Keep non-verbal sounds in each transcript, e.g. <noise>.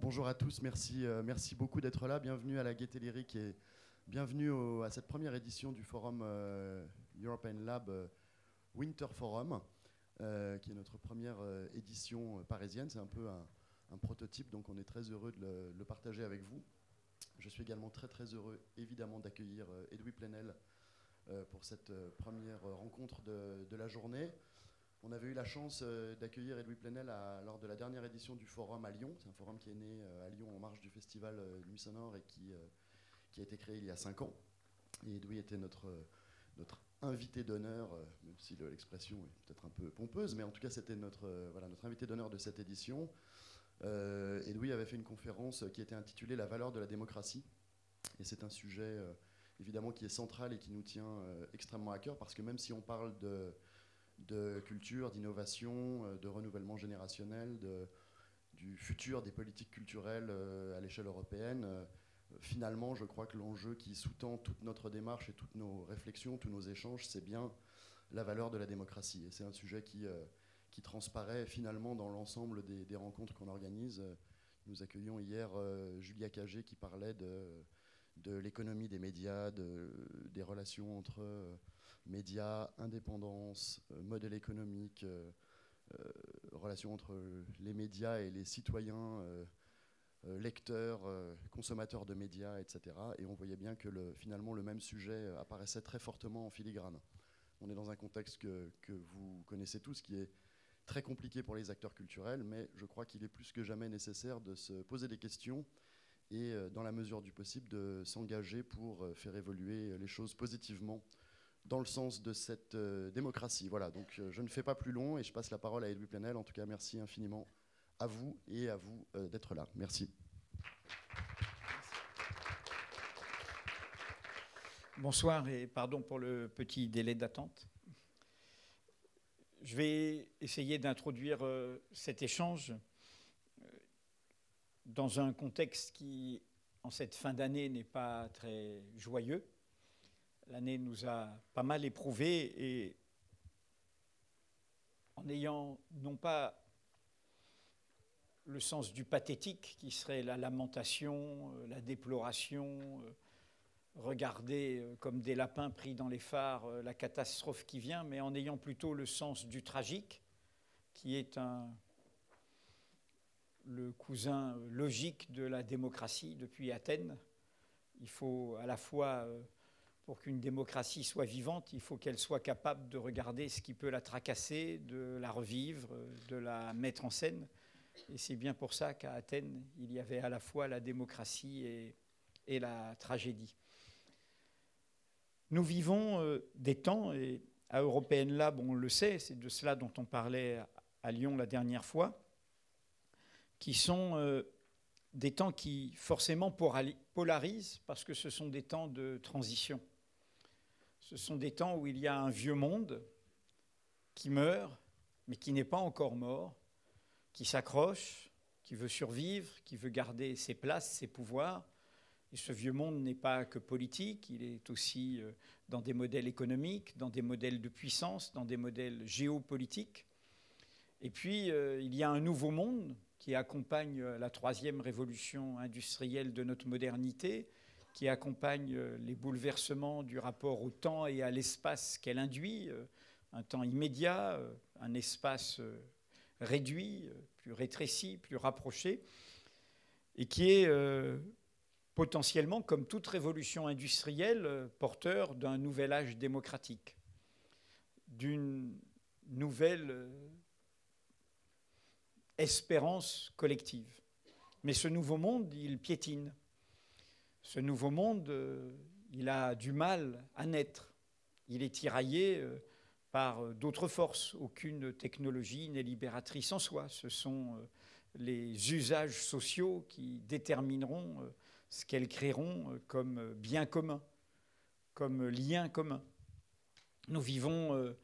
Bonjour à tous, merci, euh, merci beaucoup d'être là. Bienvenue à la Gaieté Lyrique et bienvenue à cette première édition du forum euh, European Lab euh, Winter Forum, qui est notre première édition parisienne. C'est un peu un, prototype, donc on est très heureux de le, partager avec vous. Je suis également très très heureux, évidemment, d'accueillir Edoui Plenel pour cette première rencontre de la journée. On avait eu la chance euh, d'accueillir Edoui Plenel lors de la dernière édition du forum à Lyon. C'est un forum qui est né euh, à Lyon en marge du festival euh, Nuit Sonore et qui, a été créé il y a cinq ans. Et Edoui était notre, invité d'honneur, même si l'expression est peut-être un peu pompeuse, mais en tout cas c'était notre, invité d'honneur de cette édition. Edoui avait fait une conférence qui était intitulée La valeur de la démocratie. Et c'est un sujet évidemment qui est central et qui nous tient extrêmement à cœur parce que même si on parle de de culture, d'innovation, euh, de renouvellement générationnel, du futur des politiques culturelles euh, à l'échelle européenne. Euh, finalement, je crois que l'enjeu qui sous-tend toute notre démarche et toutes nos réflexions, tous nos échanges, c'est bien la valeur de la démocratie. Et c'est un sujet qui, qui transparaît finalement dans l'ensemble des, rencontres qu'on organise. Nous accueillions hier Julia Cagé qui parlait de, de l'économie des médias, de, des relations entre médias, indépendance, euh, modèle économique, euh, euh, relation entre les médias et les citoyens, lecteurs, consommateurs de médias, etc. Et on voyait bien que le, finalement le même sujet apparaissait très fortement en filigrane. On est dans un contexte que vous connaissez tous, qui est très compliqué pour les acteurs culturels, mais je crois qu'il est plus que jamais nécessaire de se poser des questions et, dans la mesure du possible, de s'engager pour faire évoluer les choses positivement dans le sens de cette euh, démocratie. Voilà, donc euh, je ne fais pas plus long et je passe la parole à Edoui Plenel. En tout cas, merci infiniment à vous et à vous euh, d'être là. Merci. Bonsoir et pardon pour le petit délai d'attente. Je vais essayer d'introduire cet échange dans un contexte qui, en cette fin d'année, n'est pas très joyeux. L'année nous a pas mal éprouvés et en ayant non pas le sens du pathétique qui serait la lamentation, euh, la déploration, euh, regarder euh, comme des lapins pris dans les phares la catastrophe qui vient, mais en ayant plutôt le sens du tragique qui est un, le cousin logique de la démocratie depuis Athènes. Il faut à la fois pour qu'une démocratie soit vivante, il faut qu'elle soit capable de regarder ce qui peut la tracasser, de la revivre, de la mettre en scène. Et c'est bien pour ça qu'à Athènes, il y avait à la fois la démocratie et, la tragédie. Nous vivons euh, des temps, et à European Lab, on le sait, c'est de cela dont on parlait à Lyon la dernière fois, qui sont euh, des temps qui forcément polarisent parce que ce sont des temps de transition. Ce sont des temps où il y a un vieux monde qui meurt, mais qui n'est pas encore mort, qui s'accroche, qui veut survivre, qui veut garder ses places, ses pouvoirs. Et ce vieux monde n'est pas que politique, il est aussi euh, dans des modèles économiques, dans des modèles de puissance, dans des modèles géopolitiques. Et puis, euh, il y a un nouveau monde qui accompagne euh, la troisième révolution industrielle de notre modernité, qui accompagne euh, les bouleversements du rapport au temps et à l'espace qu'elle induit, euh, un temps immédiat, euh, un espace réduit, plus rétréci, plus rapproché, et qui est potentiellement, comme toute révolution industrielle, porteur d'un nouvel âge démocratique, d'une nouvelle espérance collective. Mais ce nouveau monde, il piétine ce nouveau monde, euh, il a du mal à naître. Il est tiraillé euh, par euh, d'autres forces. Aucune technologie n'est libératrice en soi. Ce sont les usages sociaux qui détermineront ce qu'elles créeront comme bien commun, comme lien commun. Nous vivons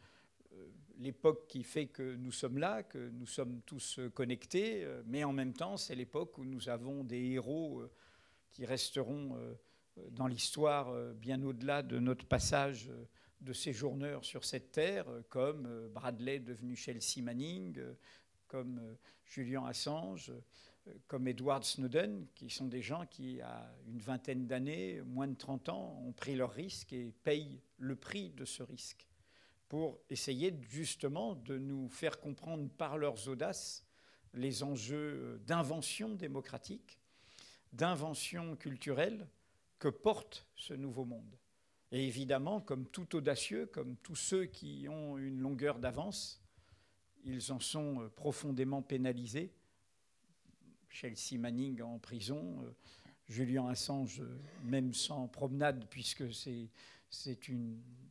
l'époque qui fait que nous sommes là, que nous sommes tous connectés, mais en même temps, c'est l'époque où nous avons des héros qui resteront euh, dans l'histoire euh, bien au-delà de notre passage euh, de séjourneurs sur cette terre, comme Bradley devenu Chelsea Manning, comme Julian Assange, comme Edward Snowden, qui sont des gens qui, à une vingtaine d'années, moins de 30 ans, ont pris leur risque et payent le prix de ce risque pour essayer justement de nous faire comprendre par leurs audaces les enjeux d'invention démocratique, d'invention culturelle que porte ce nouveau monde. Et évidemment, comme tout audacieux, comme tous ceux qui ont une longueur d'avance, ils en sont profondément pénalisés Chelsea Manning en prison, euh, Julian Assange, euh, même sans promenade, puisque c'est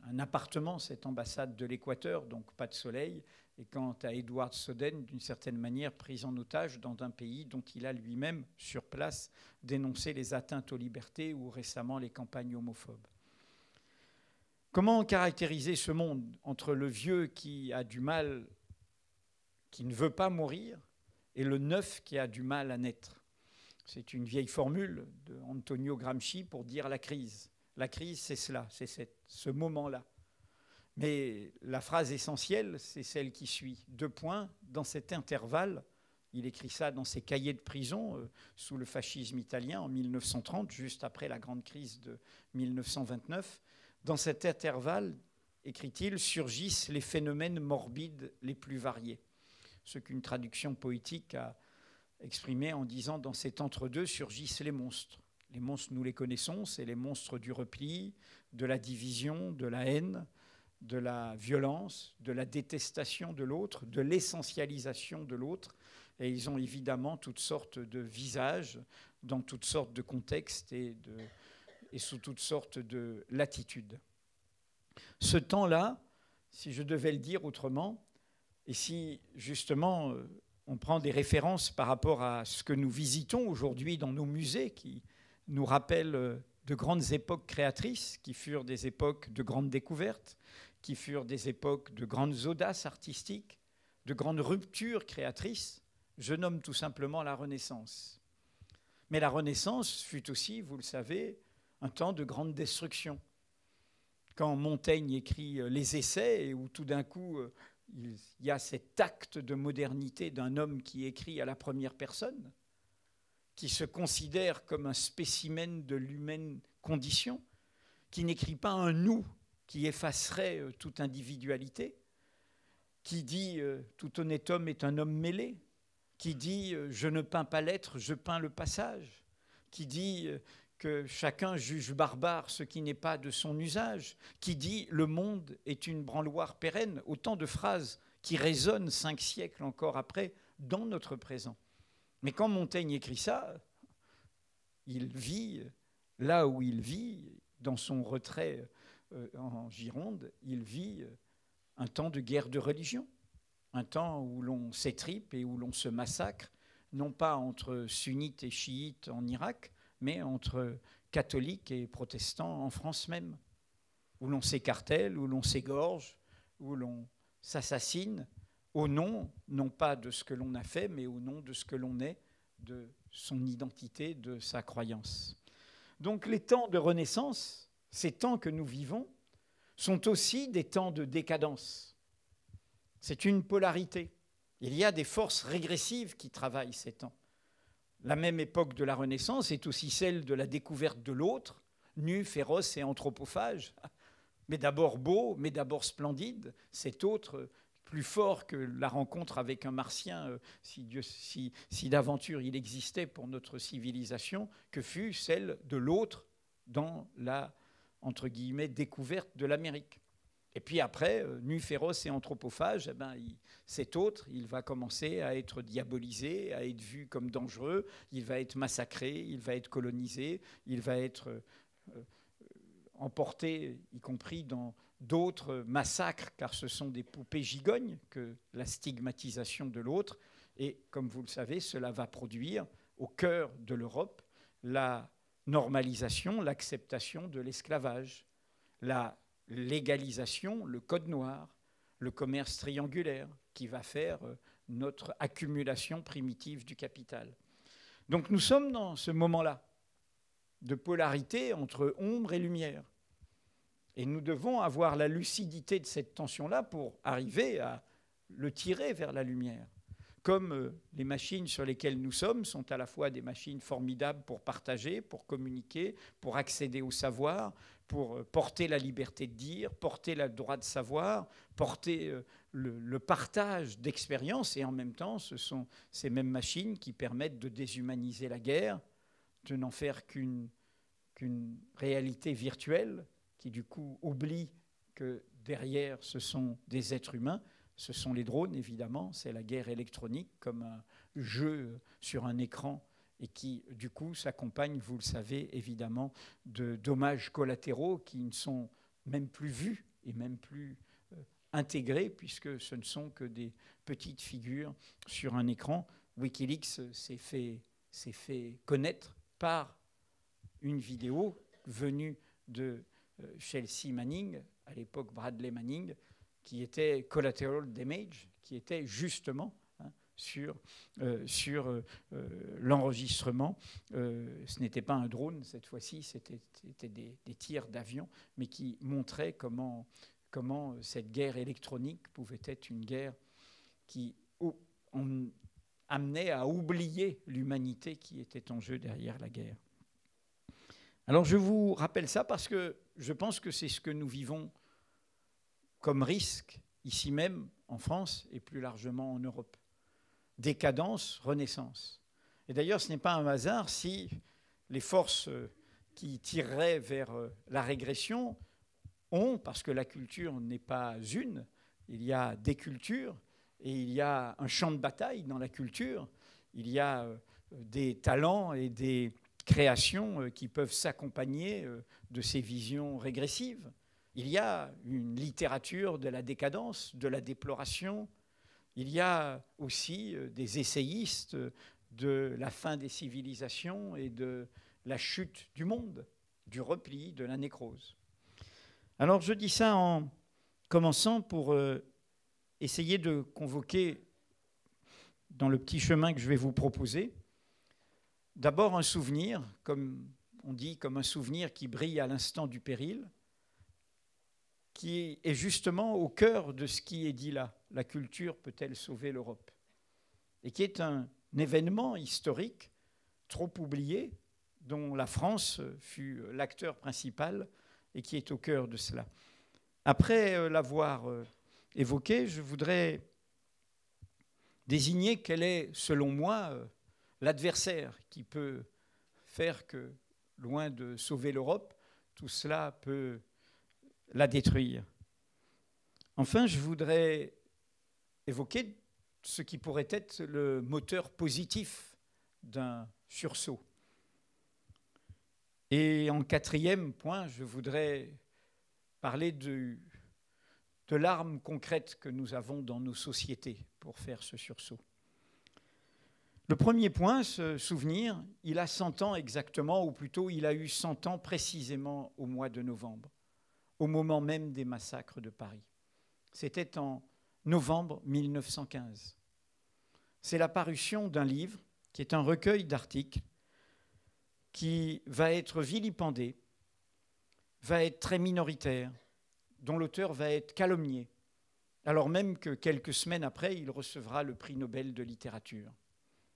un appartement, cette ambassade de l'Équateur, donc pas de soleil. Et quant à Edward Snowden, d'une certaine manière pris en otage dans un pays dont il a lui-même, sur place, dénoncé les atteintes aux libertés ou récemment les campagnes homophobes. Comment caractériser ce monde entre le vieux qui a du mal, qui ne veut pas mourir, et le neuf qui a du mal à naître? C'est une vieille formule d'Antonio Gramsci pour dire la crise. La crise, c'est cela, c'est ce moment-là. Mais la phrase essentielle, c'est celle qui suit. Deux points, dans cet intervalle, il écrit ça dans ses cahiers de prison euh, sous le fascisme italien en 1930, juste après la grande crise de 1929. Dans cet intervalle, écrit-il, surgissent les phénomènes morbides les plus variés ce qu'une traduction poétique a exprimé en disant dans cet entre-deux surgissent les monstres. Les monstres, nous les connaissons, c'est les monstres du repli, de la division, de la haine, de la violence, de la détestation de l'autre, de l'essentialisation de l'autre. Et ils ont évidemment toutes sortes de visages, dans toutes sortes de contextes et, sous toutes sortes de latitudes. Ce temps-là, si je devais le dire autrement, et si justement on prend des références par rapport à ce que nous visitons aujourd'hui dans nos musées, qui nous rappellent de grandes époques créatrices, qui furent des époques de grandes découvertes, qui furent des époques de grandes audaces artistiques, de grandes ruptures créatrices, je nomme tout simplement la Renaissance. Mais la Renaissance fut aussi, vous le savez, un temps de grande destruction. Quand Montaigne écrit euh, les essais, et où tout d'un coup il y a cet acte de modernité d'un homme qui écrit à la première personne, qui se considère comme un spécimen de l'humaine condition, qui n'écrit pas un nous qui effacerait euh, toute individualité, qui dit euh, tout honnête homme est un homme mêlé, qui dit euh, je ne peins pas l'être, je peins le passage, qui dit que chacun juge barbare ce qui n'est pas de son usage, qui dit le monde est une branloire pérenne, autant de phrases qui résonnent cinq siècles encore après dans notre présent. Mais quand Montaigne écrit ça, il vit là où il vit, dans son retrait en Gironde, il vit un temps de guerre de religion, un temps où l'on s'étripe et où l'on se massacre, non pas entre sunnites et chiites en Irak, mais entre catholiques et protestants en France même, où l'on s'écartèle, où l'on s'égorge, où l'on s'assassine au nom, non pas de ce que l'on a fait, mais au nom de ce que l'on est, de son identité, de sa croyance. Donc les temps de renaissance, ces temps que nous vivons, sont aussi des temps de décadence. C'est une polarité. Il y a des forces régressives qui travaillent ces temps. La même époque de la Renaissance est aussi celle de la découverte de l'autre, nu, féroce et anthropophage, mais d'abord beau, mais d'abord splendide, cet autre plus fort que la rencontre avec un martien, euh, si, si, d'aventure il existait pour notre civilisation, que fut celle de l'autre dans la, entre guillemets, découverte de l'Amérique. Et puis après, euh, nu, féroce et anthropophage, eh ben, cet autre, il va commencer à être diabolisé, à être vu comme dangereux, il va être massacré, il va être colonisé, il va être euh, euh, emporté, y compris dans d'autres massacres, car ce sont des poupées gigognes que la stigmatisation de l'autre. Et comme vous le savez, cela va produire au cœur de l'Europe la normalisation, l'acceptation de l'esclavage, la légalisation, le code noir, le commerce triangulaire qui va faire euh, notre accumulation primitive du capital. Donc nous sommes dans ce moment-là de polarité entre ombre et lumière. Et nous devons avoir la lucidité de cette tension-là pour arriver à le tirer vers la lumière. Comme euh, les machines sur lesquelles nous sommes sont à la fois des machines formidables pour partager, pour communiquer, pour accéder au savoir, pour euh, porter la liberté de dire, porter le droit de savoir, porter euh, le, partage d'expériences, et en même temps, ce sont ces mêmes machines qui permettent de déshumaniser la guerre, de n'en faire qu'une réalité virtuelle, qui du coup oublie que derrière, ce sont des êtres humains, ce sont les drones, évidemment, c'est la guerre électronique comme un jeu sur un écran et qui, du coup, s'accompagne, vous le savez, évidemment, de dommages collatéraux qui ne sont même plus vus et même plus euh, intégrés, puisque ce ne sont que des petites figures sur un écran. Wikileaks s'est fait, fait connaître par une vidéo venue de euh, Chelsea Manning, à l'époque Bradley Manning, qui était collateral damage, qui était justement hein, sur, euh, sur euh, euh, l'enregistrement. ce n'était pas un drone cette fois-ci, c'était des, tirs d'avion, mais qui montraient comment, comment cette guerre électronique pouvait être une guerre qui amenait à oublier l'humanité qui était en jeu derrière la guerre. Alors je vous rappelle ça parce que je pense que c'est ce que nous vivons comme risque, ici même en France et plus largement en Europe. Décadence, renaissance. Et d'ailleurs, ce n'est pas un hasard si les forces euh, qui tireraient vers euh, la régression ont, parce que la culture n'est pas une, il y a des cultures et il y a un champ de bataille dans la culture, il y a euh, des talents et des créations qui peuvent s'accompagner de ces visions régressives. Il y a une littérature de la décadence, de la déploration. Il y a aussi euh, des essayistes de la fin des civilisations et de la chute du monde, du repli, de la nécrose. Alors je dis ça en commençant pour euh, essayer de convoquer dans le petit chemin que je vais vous proposer, d'abord un souvenir, comme on dit, comme un souvenir qui brille à l'instant du péril, qui est justement au cœur de ce qui est dit là. La culture peut-elle sauver l'Europe? Et qui est un événement historique trop oublié, dont la France fut l'acteur principal et qui est au cœur de cela. Après euh, l'avoir euh, évoqué, je voudrais désigner quel est, selon moi, euh, l'adversaire qui peut faire que, loin de sauver l'Europe, tout cela peut la détruire. Enfin, je voudrais évoquer ce qui pourrait être le moteur positif d'un sursaut. Et en quatrième point, je voudrais parler de, l'arme concrète que nous avons dans nos sociétés pour faire ce sursaut. Le premier point, ce souvenir, il a 100 ans exactement, ou plutôt il a eu 100 ans précisément au mois de novembre au moment même des massacres de Paris. C'était en novembre 1915. C'est la parution d'un livre qui est un recueil d'articles qui va être vilipendé, va être très minoritaire, dont l'auteur va être calomnié, alors même que quelques semaines après, il recevra le prix Nobel de littérature.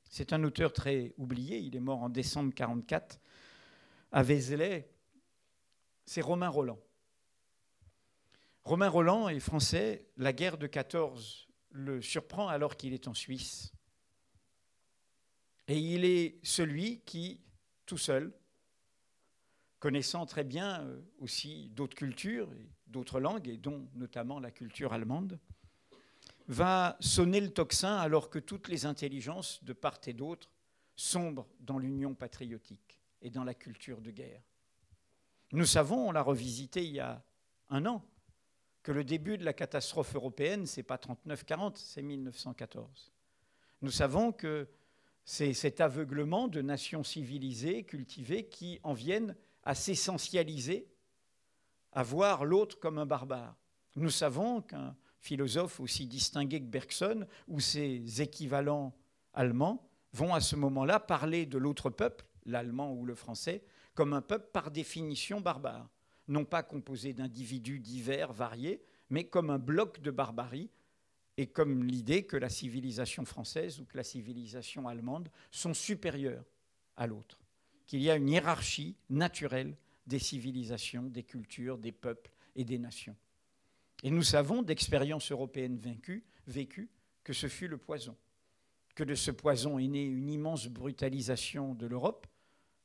C'est un auteur très oublié, il est mort en décembre 1944 à Vézelay, c'est Romain Roland. Romain Roland est français, la guerre de 14 le surprend alors qu'il est en Suisse. Et il est celui qui, tout seul, connaissant très bien euh, aussi d'autres cultures d'autres langues, et dont notamment la culture allemande, va sonner le tocsin alors que toutes les intelligences de part et d'autre sombrent dans l'union patriotique et dans la culture de guerre. Nous savons, on l'a revisité il y a un an, que le début de la catastrophe européenne, ce n'est pas 39-40, c'est 1914. Nous savons que c'est cet aveuglement de nations civilisées, cultivées, qui en viennent à s'essentialiser, à voir l'autre comme un barbare. Nous savons qu'un philosophe aussi distingué que Bergson ou ses équivalents allemands vont à ce moment-là parler de l'autre peuple, l'allemand ou le français, comme un peuple par définition barbare non pas composé d'individus divers, variés, mais comme un bloc de barbarie et comme l'idée que la civilisation française ou que la civilisation allemande sont supérieures à l'autre, qu'il y a une hiérarchie naturelle des civilisations, des cultures, des peuples et des nations. Et nous savons d'expérience européenne vécue que ce fut le poison, que de ce poison est née une immense brutalisation de l'Europe,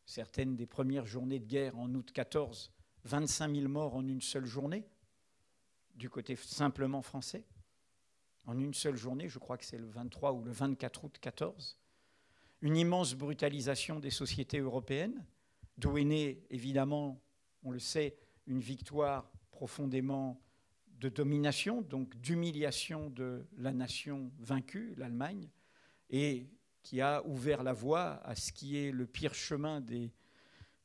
certaines des premières journées de guerre en août 14, 25 000 morts en une seule journée, du côté simplement français, en une seule journée, je crois que c'est le 23 ou le 24 août 14, une immense brutalisation des sociétés européennes, d'où est née évidemment, on le sait, une victoire profondément de domination, donc d'humiliation de la nation vaincue, l'Allemagne, et qui a ouvert la voie à ce qui est le pire chemin des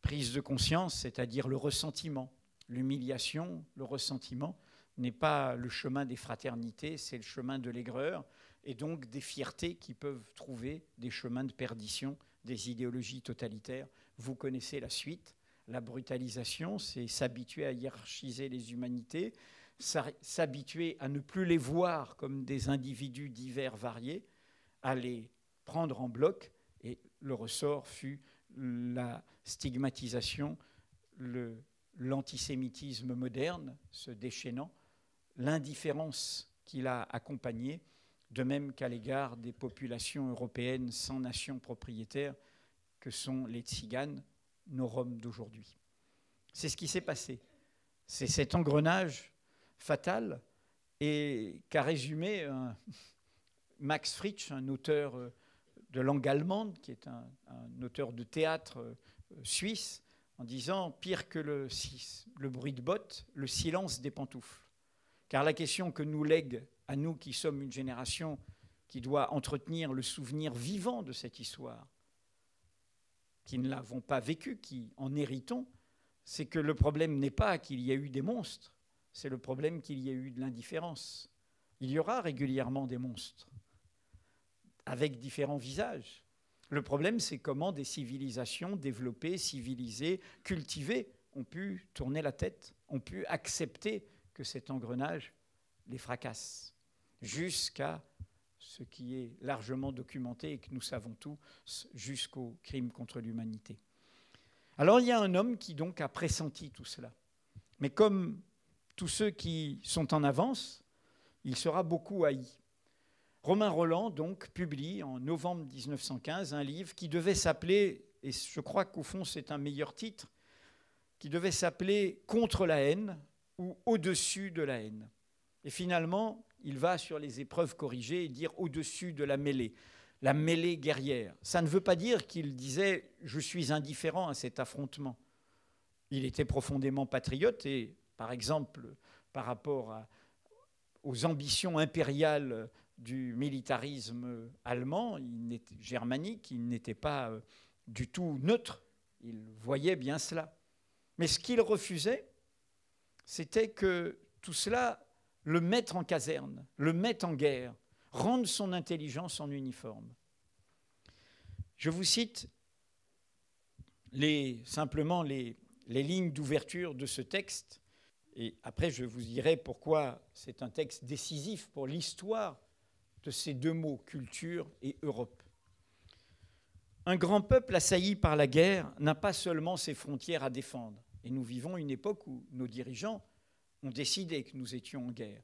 prises de conscience, c'est-à-dire le ressentiment, l'humiliation, le ressentiment, n'est pas le chemin des fraternités, c'est le chemin de l'aigreur et donc des fiertés qui peuvent trouver des chemins de perdition des idéologies totalitaires. Vous connaissez la suite. La brutalisation, c'est s'habituer à hiérarchiser les humanités, s'habituer à ne plus les voir comme des individus divers variés, à les prendre en bloc. Et le ressort fut la stigmatisation, l'antisémitisme moderne se déchaînant, l'indifférence qui l'a accompagné, de même qu'à l'égard des populations européennes sans nation propriétaire que sont les tziganes, nos Roms d'aujourd'hui. C'est ce qui s'est passé. C'est cet engrenage fatal et qu'a résumé <laughs> Max Fritsch, un auteur euh, de langue allemande, qui est un, auteur de théâtre euh, suisse, en disant pire que le, bruit de bottes, le silence des pantoufles. Car la question que nous lègue à nous qui sommes une génération qui doit entretenir le souvenir vivant de cette histoire, qui ne l'avons pas vécue, qui en héritons, c'est que le problème n'est pas qu'il y a eu des monstres, c'est le problème qu'il y a eu de l'indifférence. Il y aura régulièrement des monstres, avec différents visages. Le problème, c'est comment des civilisations développées, civilisées, cultivées, ont pu tourner la tête, ont pu accepter que cet engrenage les fracasse, jusqu'à ce qui est largement documenté et que nous savons tous, jusqu'au crime contre l'humanité. Alors il y a un homme qui donc a pressenti tout cela. Mais comme tous ceux qui sont en avance, il sera beaucoup haï. Romain Roland donc publie en novembre 1915 un livre qui devait s'appeler, et je crois qu'au fond c'est un meilleur titre, qui devait s'appeler Contre la haine, ou au-dessus de la haine. Et finalement, il va sur les épreuves corrigées et dire au-dessus de la mêlée, la mêlée guerrière. Ça ne veut pas dire qu'il disait je suis indifférent à cet affrontement. Il était profondément patriote et, par exemple, par rapport aux ambitions impériales du militarisme allemand, il germanique, il n'était pas euh, du tout neutre. Il voyait bien cela. Mais ce qu'il refusait, c'était que tout cela le mette en caserne, le mette en guerre, rende son intelligence en uniforme. Je vous cite simplement les, les lignes d'ouverture de ce texte, et après je vous dirai pourquoi c'est un texte décisif pour l'histoire de ces deux mots, culture et Europe. Un grand peuple assailli par la guerre n'a pas seulement ses frontières à défendre. Et nous vivons une époque où nos dirigeants ont décidé que nous étions en guerre.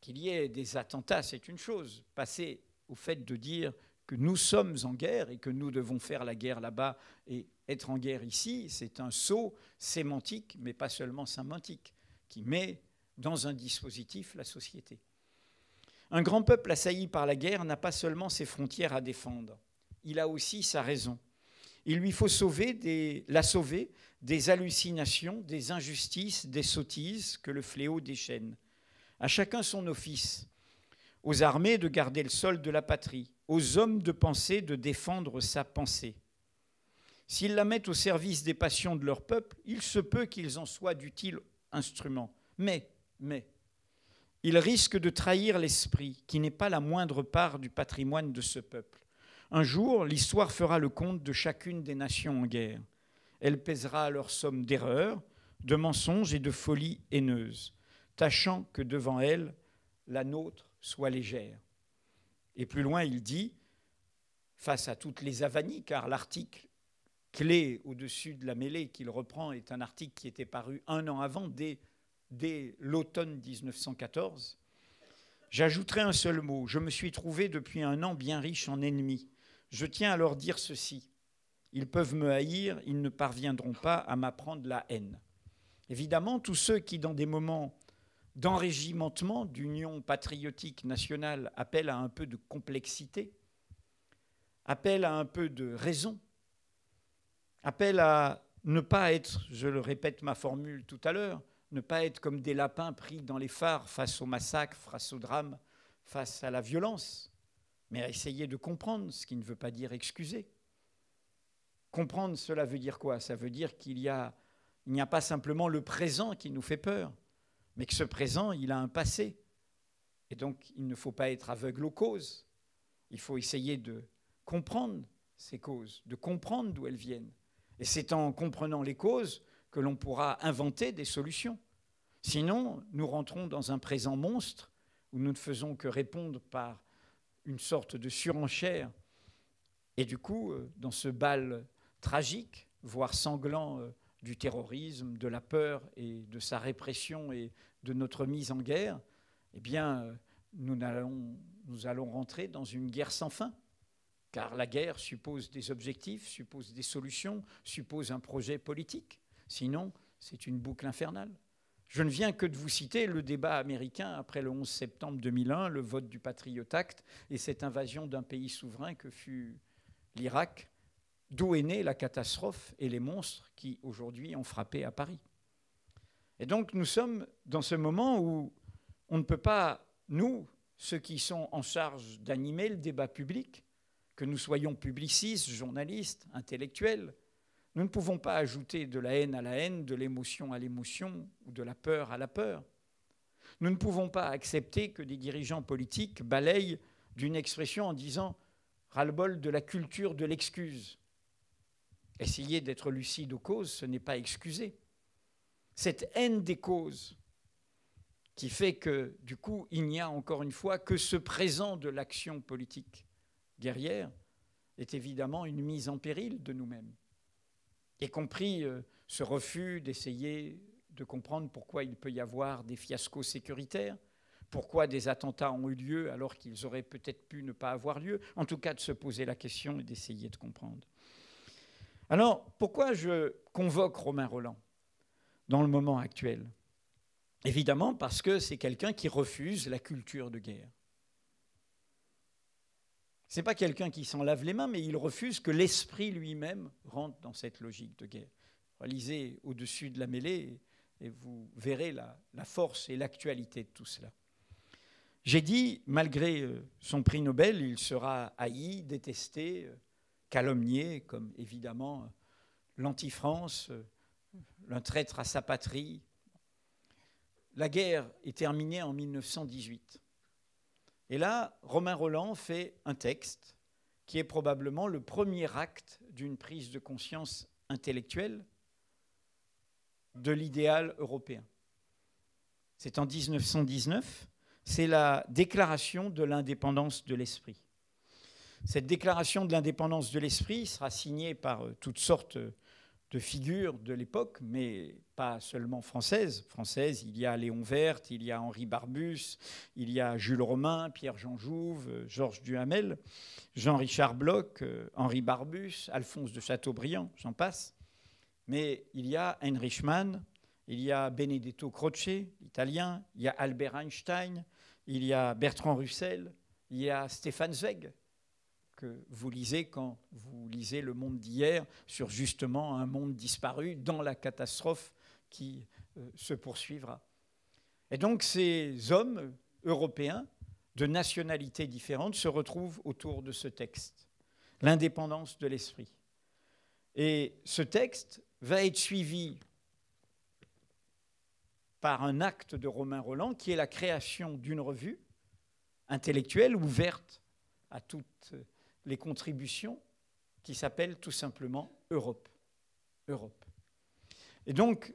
Qu'il y ait des attentats, c'est une chose. Passer au fait de dire que nous sommes en guerre et que nous devons faire la guerre là-bas et être en guerre ici, c'est un saut sémantique, mais pas seulement sémantique, qui met dans un dispositif la société. Un grand peuple assailli par la guerre n'a pas seulement ses frontières à défendre, il a aussi sa raison. Il lui faut sauver la sauver des hallucinations, des injustices, des sottises que le fléau déchaîne. À chacun son office. Aux armées de garder le sol de la patrie, aux hommes de penser de défendre sa pensée. S'ils la mettent au service des passions de leur peuple, il se peut qu'ils en soient d'utiles instruments. Mais, mais, ils risquent de trahir l'esprit, qui n'est pas la moindre part du patrimoine de ce peuple. Un jour, l'histoire fera le compte de chacune des nations en guerre. Elle pèsera leur somme d'erreurs, de mensonges et de folies haineuses, tâchant que devant elle, la nôtre soit légère. Et plus loin, il dit, face à toutes les avanies, car l'article clé au-dessus de la mêlée qu'il reprend est un article qui était paru un an avant, dès, dès l'automne 1914, j'ajouterai un seul mot. Je me suis trouvé depuis un an bien riche en ennemis. Je tiens à leur dire ceci. Ils peuvent me haïr, ils ne parviendront pas à m'apprendre la haine. Évidemment, tous ceux qui, dans des moments d'enrégimentement d'union patriotique nationale, appellent à un peu de complexité, appellent à un peu de raison, appellent à ne pas être, je le répète ma formule tout à l'heure, ne pas être comme des lapins pris dans les phares face au massacre, face au drame, face à la violence, mais essayer de comprendre, ce qui ne veut pas dire excuser. Comprendre, cela veut dire quoi? Ça veut dire qu'il y a, il n'y a pas simplement le présent qui nous fait peur, mais que ce présent, il a un passé. Et donc, il ne faut pas être aveugle aux causes. Il faut essayer de comprendre ces causes, de comprendre d'où elles viennent. Et c'est en comprenant les causes que l'on pourra inventer des solutions. Sinon, nous rentrons dans un présent monstre où nous ne faisons que répondre par une sorte de surenchère. Et du coup, euh, dans ce bal tragique, voire sanglant euh, du terrorisme, de la peur et de sa répression et de notre mise en guerre, eh bien, euh, nous allons, nous allons rentrer dans une guerre sans fin. Car la guerre suppose des objectifs, suppose des solutions, suppose un projet politique. Sinon, c'est une boucle infernale. Je ne viens que de vous citer le débat américain après le 11 septembre 2001, le vote du Patriot Act et cette invasion d'un pays souverain que fut l'Irak, d'où est née la catastrophe et les monstres qui aujourd'hui ont frappé à Paris. Et donc nous sommes dans ce moment où on ne peut pas, nous, ceux qui sont en charge d'animer le débat public, que nous soyons publicistes, journalistes, intellectuels, nous ne pouvons pas ajouter de la haine à la haine, de l'émotion à l'émotion ou de la peur à la peur. Nous ne pouvons pas accepter que des dirigeants politiques balayent d'une expression en disant ras-le-bol de la culture de l'excuse. Essayer d'être lucide aux causes, ce n'est pas excuser. Cette haine des causes qui fait que, du coup, il n'y a encore une fois que ce présent de l'action politique guerrière est évidemment une mise en péril de nous-mêmes y compris euh, ce refus d'essayer de comprendre pourquoi il peut y avoir des fiascos sécuritaires, pourquoi des attentats ont eu lieu alors qu'ils auraient peut-être pu ne pas avoir lieu, en tout cas de se poser la question et d'essayer de comprendre. Alors, pourquoi je convoque Romain Roland dans le moment actuel? Évidemment parce que c'est quelqu'un qui refuse la culture de guerre. Ce n'est pas quelqu'un qui s'en lave les mains, mais il refuse que l'esprit lui-même rentre dans cette logique de guerre. Lisez au-dessus de la mêlée et vous verrez la, force et l'actualité de tout cela. J'ai dit, malgré euh, son prix Nobel, il sera haï, détesté, euh, calomnié, comme évidemment euh, l'anti-France, un traître à sa patrie. La guerre est terminée en 1918. Et là, Romain Roland fait un texte qui est probablement le premier acte d'une prise de conscience intellectuelle de l'idéal européen. C'est en 1919, c'est la déclaration de l'indépendance de l'esprit. Cette déclaration de l'indépendance de l'esprit sera signée par euh, toutes sortes de figures de l'époque, mais pas seulement françaises. Françaises, il y a Léon Vert, il y a Henri Barbus, il y a Jules Romain, Pierre-Jean Jouve, Georges Duhamel, Jean-Richard Bloch, euh, Henri Barbus, Alphonse de Chateaubriand, j'en passe. Mais il y a Heinrich Mann, il y a Benedetto Croce, italien, il y a Albert Einstein, il y a Bertrand Russell, il y a Stéphane Zweig, que vous lisez quand vous lisez Le Monde d'hier sur justement un monde disparu dans la catastrophe qui euh, se poursuivra. Et donc ces hommes européens de nationalités différentes se retrouvent autour de ce texte, l'indépendance de l'esprit. Et ce texte va être suivi par un acte de Romain Roland qui est la création d'une revue intellectuelle ouverte à toutes les contributions qui s'appellent tout simplement Europe. Europe. Et donc,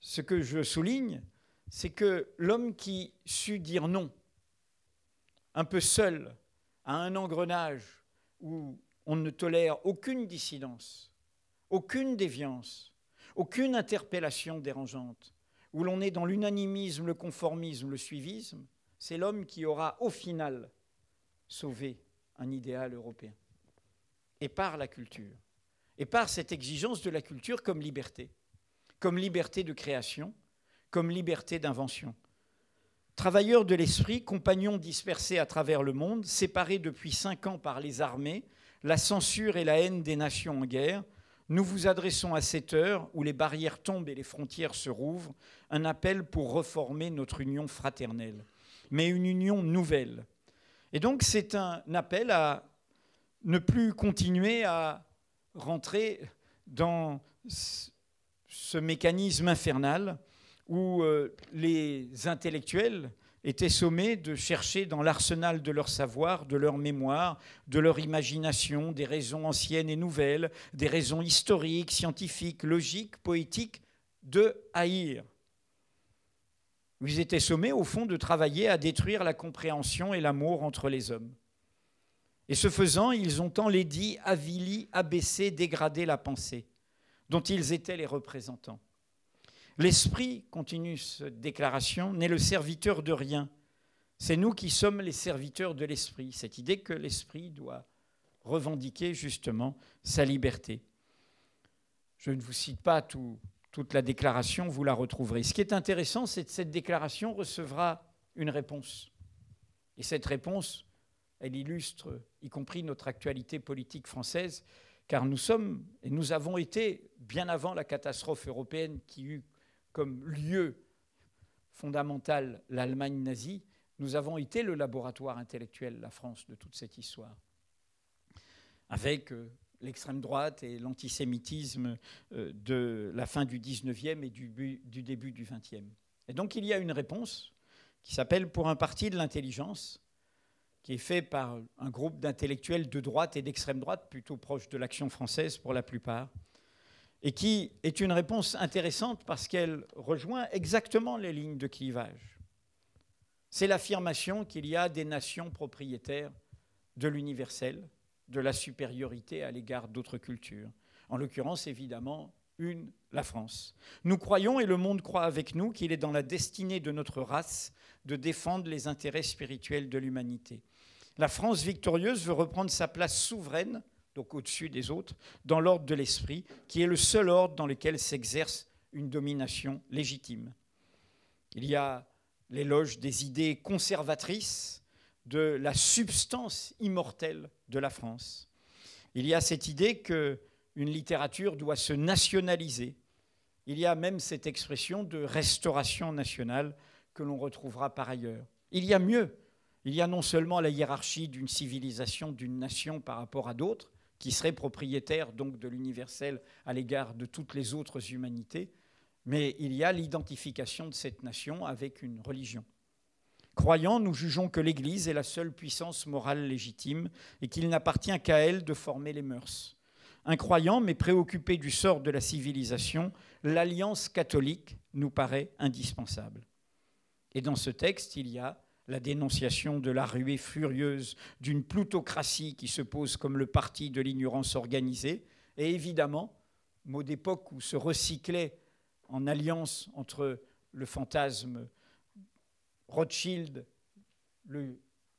ce que je souligne, c'est que l'homme qui sut dire non un peu seul à un engrenage où on ne tolère aucune dissidence, aucune déviance, aucune interpellation dérangeante, où l'on est dans l'unanimisme, le conformisme, le suivisme, c'est l'homme qui aura au final sauvé un idéal européen. Et par la culture. Et par cette exigence de la culture comme liberté, comme liberté de création, comme liberté d'invention. Travailleurs de l'esprit, compagnons dispersés à travers le monde, séparés depuis cinq ans par les armées, la censure et la haine des nations en guerre, nous vous adressons à cette heure où les barrières tombent et les frontières se rouvrent, un appel pour reformer notre union fraternelle, mais une union nouvelle. Et donc c'est un appel à ne plus continuer à rentrer dans ce mécanisme infernal où euh, les intellectuels étaient sommés de chercher dans l'arsenal de leur savoir, de leur mémoire, de leur imagination, des raisons anciennes et nouvelles, des raisons historiques, scientifiques, logiques, poétiques, de haïr. Ils étaient sommés, au fond, de travailler à détruire la compréhension et l'amour entre les hommes. Et ce faisant, ils ont enlaidi, avili, abaissé, dégradé la pensée, dont ils étaient les représentants. L'Esprit, continue cette déclaration, n'est le serviteur de rien. C'est nous qui sommes les serviteurs de l'Esprit. Cette idée que l'Esprit doit revendiquer justement sa liberté. Je ne vous cite pas toute la déclaration, vous la retrouverez. Ce qui est intéressant, c'est que cette déclaration recevra une réponse. Et cette réponse, elle illustre y compris notre actualité politique française, car nous sommes et nous avons été, bien avant la catastrophe européenne qui eut comme lieu fondamental l'Allemagne nazie, nous avons été le laboratoire intellectuel, la France, de toute cette histoire. Avec euh, l'extrême droite et l'antisémitisme euh, de la fin du 19e et du, début du 20e. Et donc il y a une réponse qui s'appelle Pour un parti de l'intelligence, qui est fait par un groupe d'intellectuels de droite et d'extrême droite, plutôt proche de l'action française pour la plupart, et qui est une réponse intéressante parce qu'elle rejoint exactement les lignes de clivage. C'est l'affirmation qu'il y a des nations propriétaires de l'universel, de la supériorité à l'égard d'autres cultures. En l'occurrence, évidemment, une, la France. Nous croyons, et le monde croit avec nous, qu'il est dans la destinée de notre race de défendre les intérêts spirituels de l'humanité. La France victorieuse veut reprendre sa place souveraine donc au-dessus des autres, dans l'ordre de l'esprit, qui est le seul ordre dans lequel s'exerce une domination légitime. Il y a l'éloge des idées conservatrices de la substance immortelle de la France. Il y a cette idée qu'une littérature doit se nationaliser. Il y a même cette expression de restauration nationale que l'on retrouvera par ailleurs. Il y a mieux. Il y a non seulement la hiérarchie d'une civilisation, d'une nation par rapport à d'autres, qui serait propriétaire donc de l'universel à l'égard de toutes les autres humanités, mais il y a l'identification de cette nation avec une religion. Croyants, nous jugeons que l'Église est la seule puissance morale légitime et qu'il n'appartient qu'à elle de former les mœurs. Incroyants, mais préoccupés du sort de la civilisation, l'alliance catholique nous paraît indispensable. Et dans ce texte, il y a la dénonciation de la ruée furieuse d'une plutocratie qui se pose comme le parti de l'ignorance organisée, et évidemment, mot d'époque où se recyclait en alliance entre le fantasme Rothschild,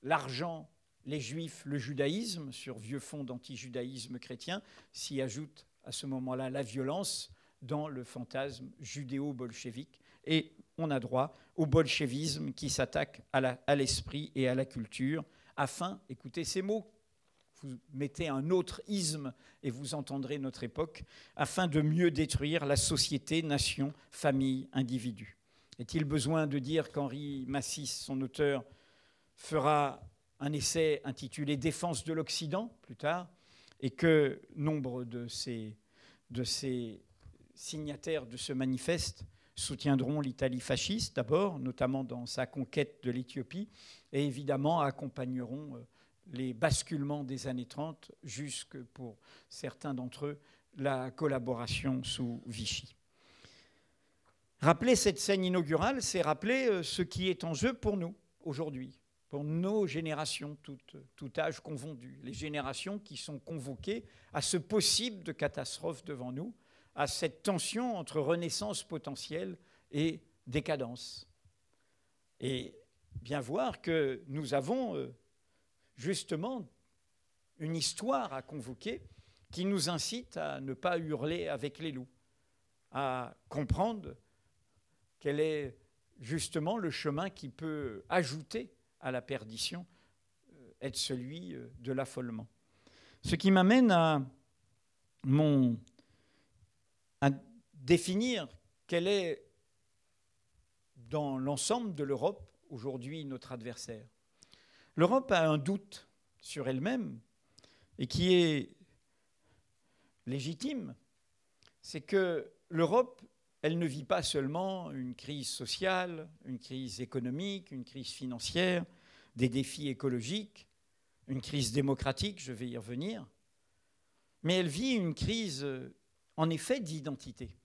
l'argent, les juifs, le judaïsme, sur vieux fond d'antijudaïsme chrétien, s'y ajoute à ce moment-là la violence dans le fantasme judéo-bolchevique. Et on a droit au bolchevisme qui s'attaque à l'esprit et à la culture, afin, écoutez ces mots, vous mettez un autre isme et vous entendrez notre époque, afin de mieux détruire la société, nation, famille, individu. Est-il besoin de dire qu'Henri Massis, son auteur, fera un essai intitulé Défense de l'Occident plus tard, et que nombre de ces, de ces signataires de ce manifeste soutiendront l'Italie fasciste d'abord, notamment dans sa conquête de l'Éthiopie, et évidemment accompagneront euh, les basculements des années 30 jusque pour certains d'entre eux la collaboration sous Vichy. Rappeler cette scène inaugurale, c'est rappeler euh, ce qui est en jeu pour nous aujourd'hui. pour nos générations, tout, tout âge confondu, les générations qui sont convoquées à ce possible de catastrophe devant nous, à cette tension entre renaissance potentielle et décadence. Et bien voir que nous avons euh, justement une histoire à convoquer qui nous incite à ne pas hurler avec les loups, à comprendre quel est justement le chemin qui peut ajouter à la perdition, euh, être celui euh, de l'affolement. Ce qui m'amène à, définir quel est dans l'ensemble de l'Europe aujourd'hui notre adversaire. L'Europe a un doute sur elle-même et qui est légitime, c'est que l'Europe, elle ne vit pas seulement une crise sociale, une crise économique, une crise financière, des défis écologiques, une crise démocratique, je vais y revenir, mais elle vit une crise en effet d'identité.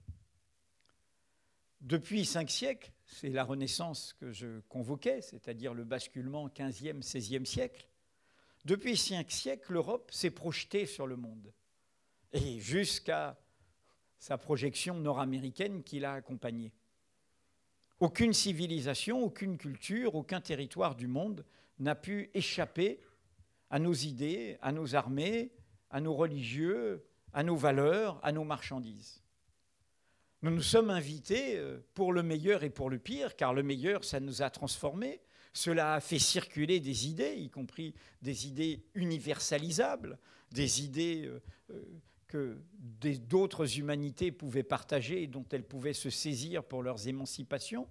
Depuis cinq siècles, c'est la Renaissance que je convoquais, c'est-à-dire le basculement 15e, 16e siècle. Depuis cinq siècles, l'Europe s'est projetée sur le monde, et jusqu'à sa projection nord-américaine qui l'a accompagnée. Aucune civilisation, aucune culture, aucun territoire du monde n'a pu échapper à nos idées, à nos armées, à nos religieux, à nos valeurs, à nos marchandises. Nous nous sommes invités euh, pour le meilleur et pour le pire, car le meilleur, ça nous a transformés. Cela a fait circuler des idées, y compris des idées universalisables, des idées euh, euh, que d'autres humanités pouvaient partager et dont elles pouvaient se saisir pour leurs émancipations.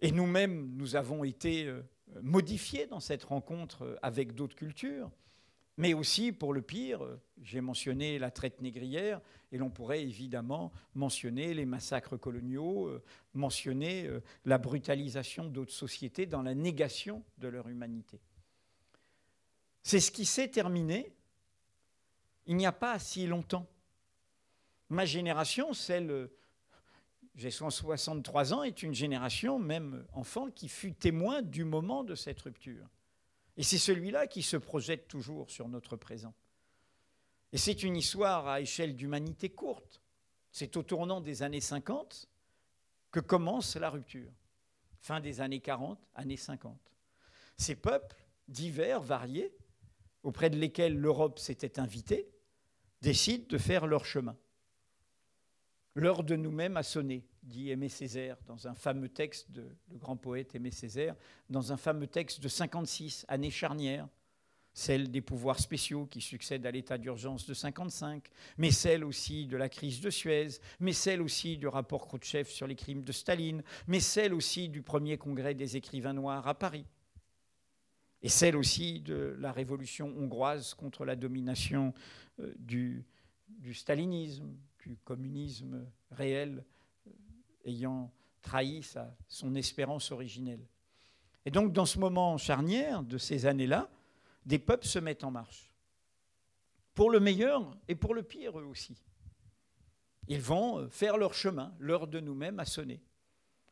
Et nous-mêmes, nous avons été modifiés dans cette rencontre avec d'autres cultures. Mais aussi, pour le pire, j'ai mentionné la traite négrière, et l'on pourrait évidemment mentionner les massacres coloniaux, euh, mentionner euh, la brutalisation d'autres sociétés dans la négation de leur humanité. C'est ce qui s'est terminé il n'y a pas si longtemps. Ma génération, celle, j'ai 163 ans, est une génération, même enfant, qui fut témoin du moment de cette rupture. Et c'est celui-là qui se projette toujours sur notre présent. Et c'est une histoire à échelle d'humanité courte. C'est au tournant des années 50 que commence la rupture. Fin des années 40, années 50. Ces peuples divers, variés, auprès de lesquels l'Europe s'était invitée, décident de faire leur chemin. L'heure de nous-mêmes a sonné, dit Aimé Césaire dans un fameux texte de le grand poète Aimé Césaire, dans un fameux texte de 56, année charnière, celle des pouvoirs spéciaux qui succèdent à l'état d'urgence de 55, mais celle aussi de la crise de Suez, mais celle aussi du rapport Khrouchtchev sur les crimes de Staline, mais celle aussi du premier congrès des écrivains noirs à Paris, et celle aussi de la révolution hongroise contre la domination euh, du, stalinisme, du communisme réel euh, ayant trahi son espérance originelle. Et donc dans ce moment charnière de ces années-là, des peuples se mettent en marche. Pour le meilleur et pour le pire, eux aussi. Ils vont euh, faire leur chemin, l'heure de nous-mêmes a sonné,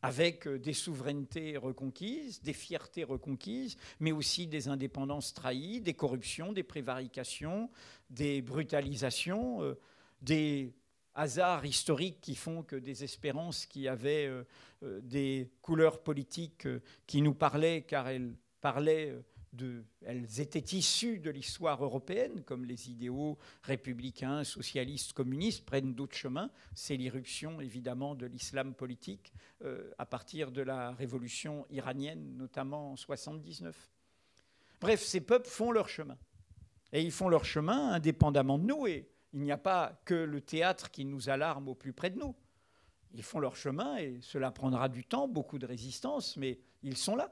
avec euh, des souverainetés reconquises, des fiertés reconquises, mais aussi des indépendances trahies, des corruptions, des prévarications, des brutalisations, des hasards historiques qui font que des espérances qui avaient euh, euh, des couleurs politiques euh, qui nous parlaient, car elles parlaient elles étaient issues de l'histoire européenne, comme les idéaux républicains, socialistes, communistes, prennent d'autres chemins. C'est l'irruption, évidemment, de l'islam politique à partir de la révolution iranienne, notamment en 79. Bref, ces peuples font leur chemin. Et ils font leur chemin indépendamment de nous. Et il n'y a pas que le théâtre qui nous alarme au plus près de nous. Ils font leur chemin et cela prendra du temps, beaucoup de résistance, mais ils sont là.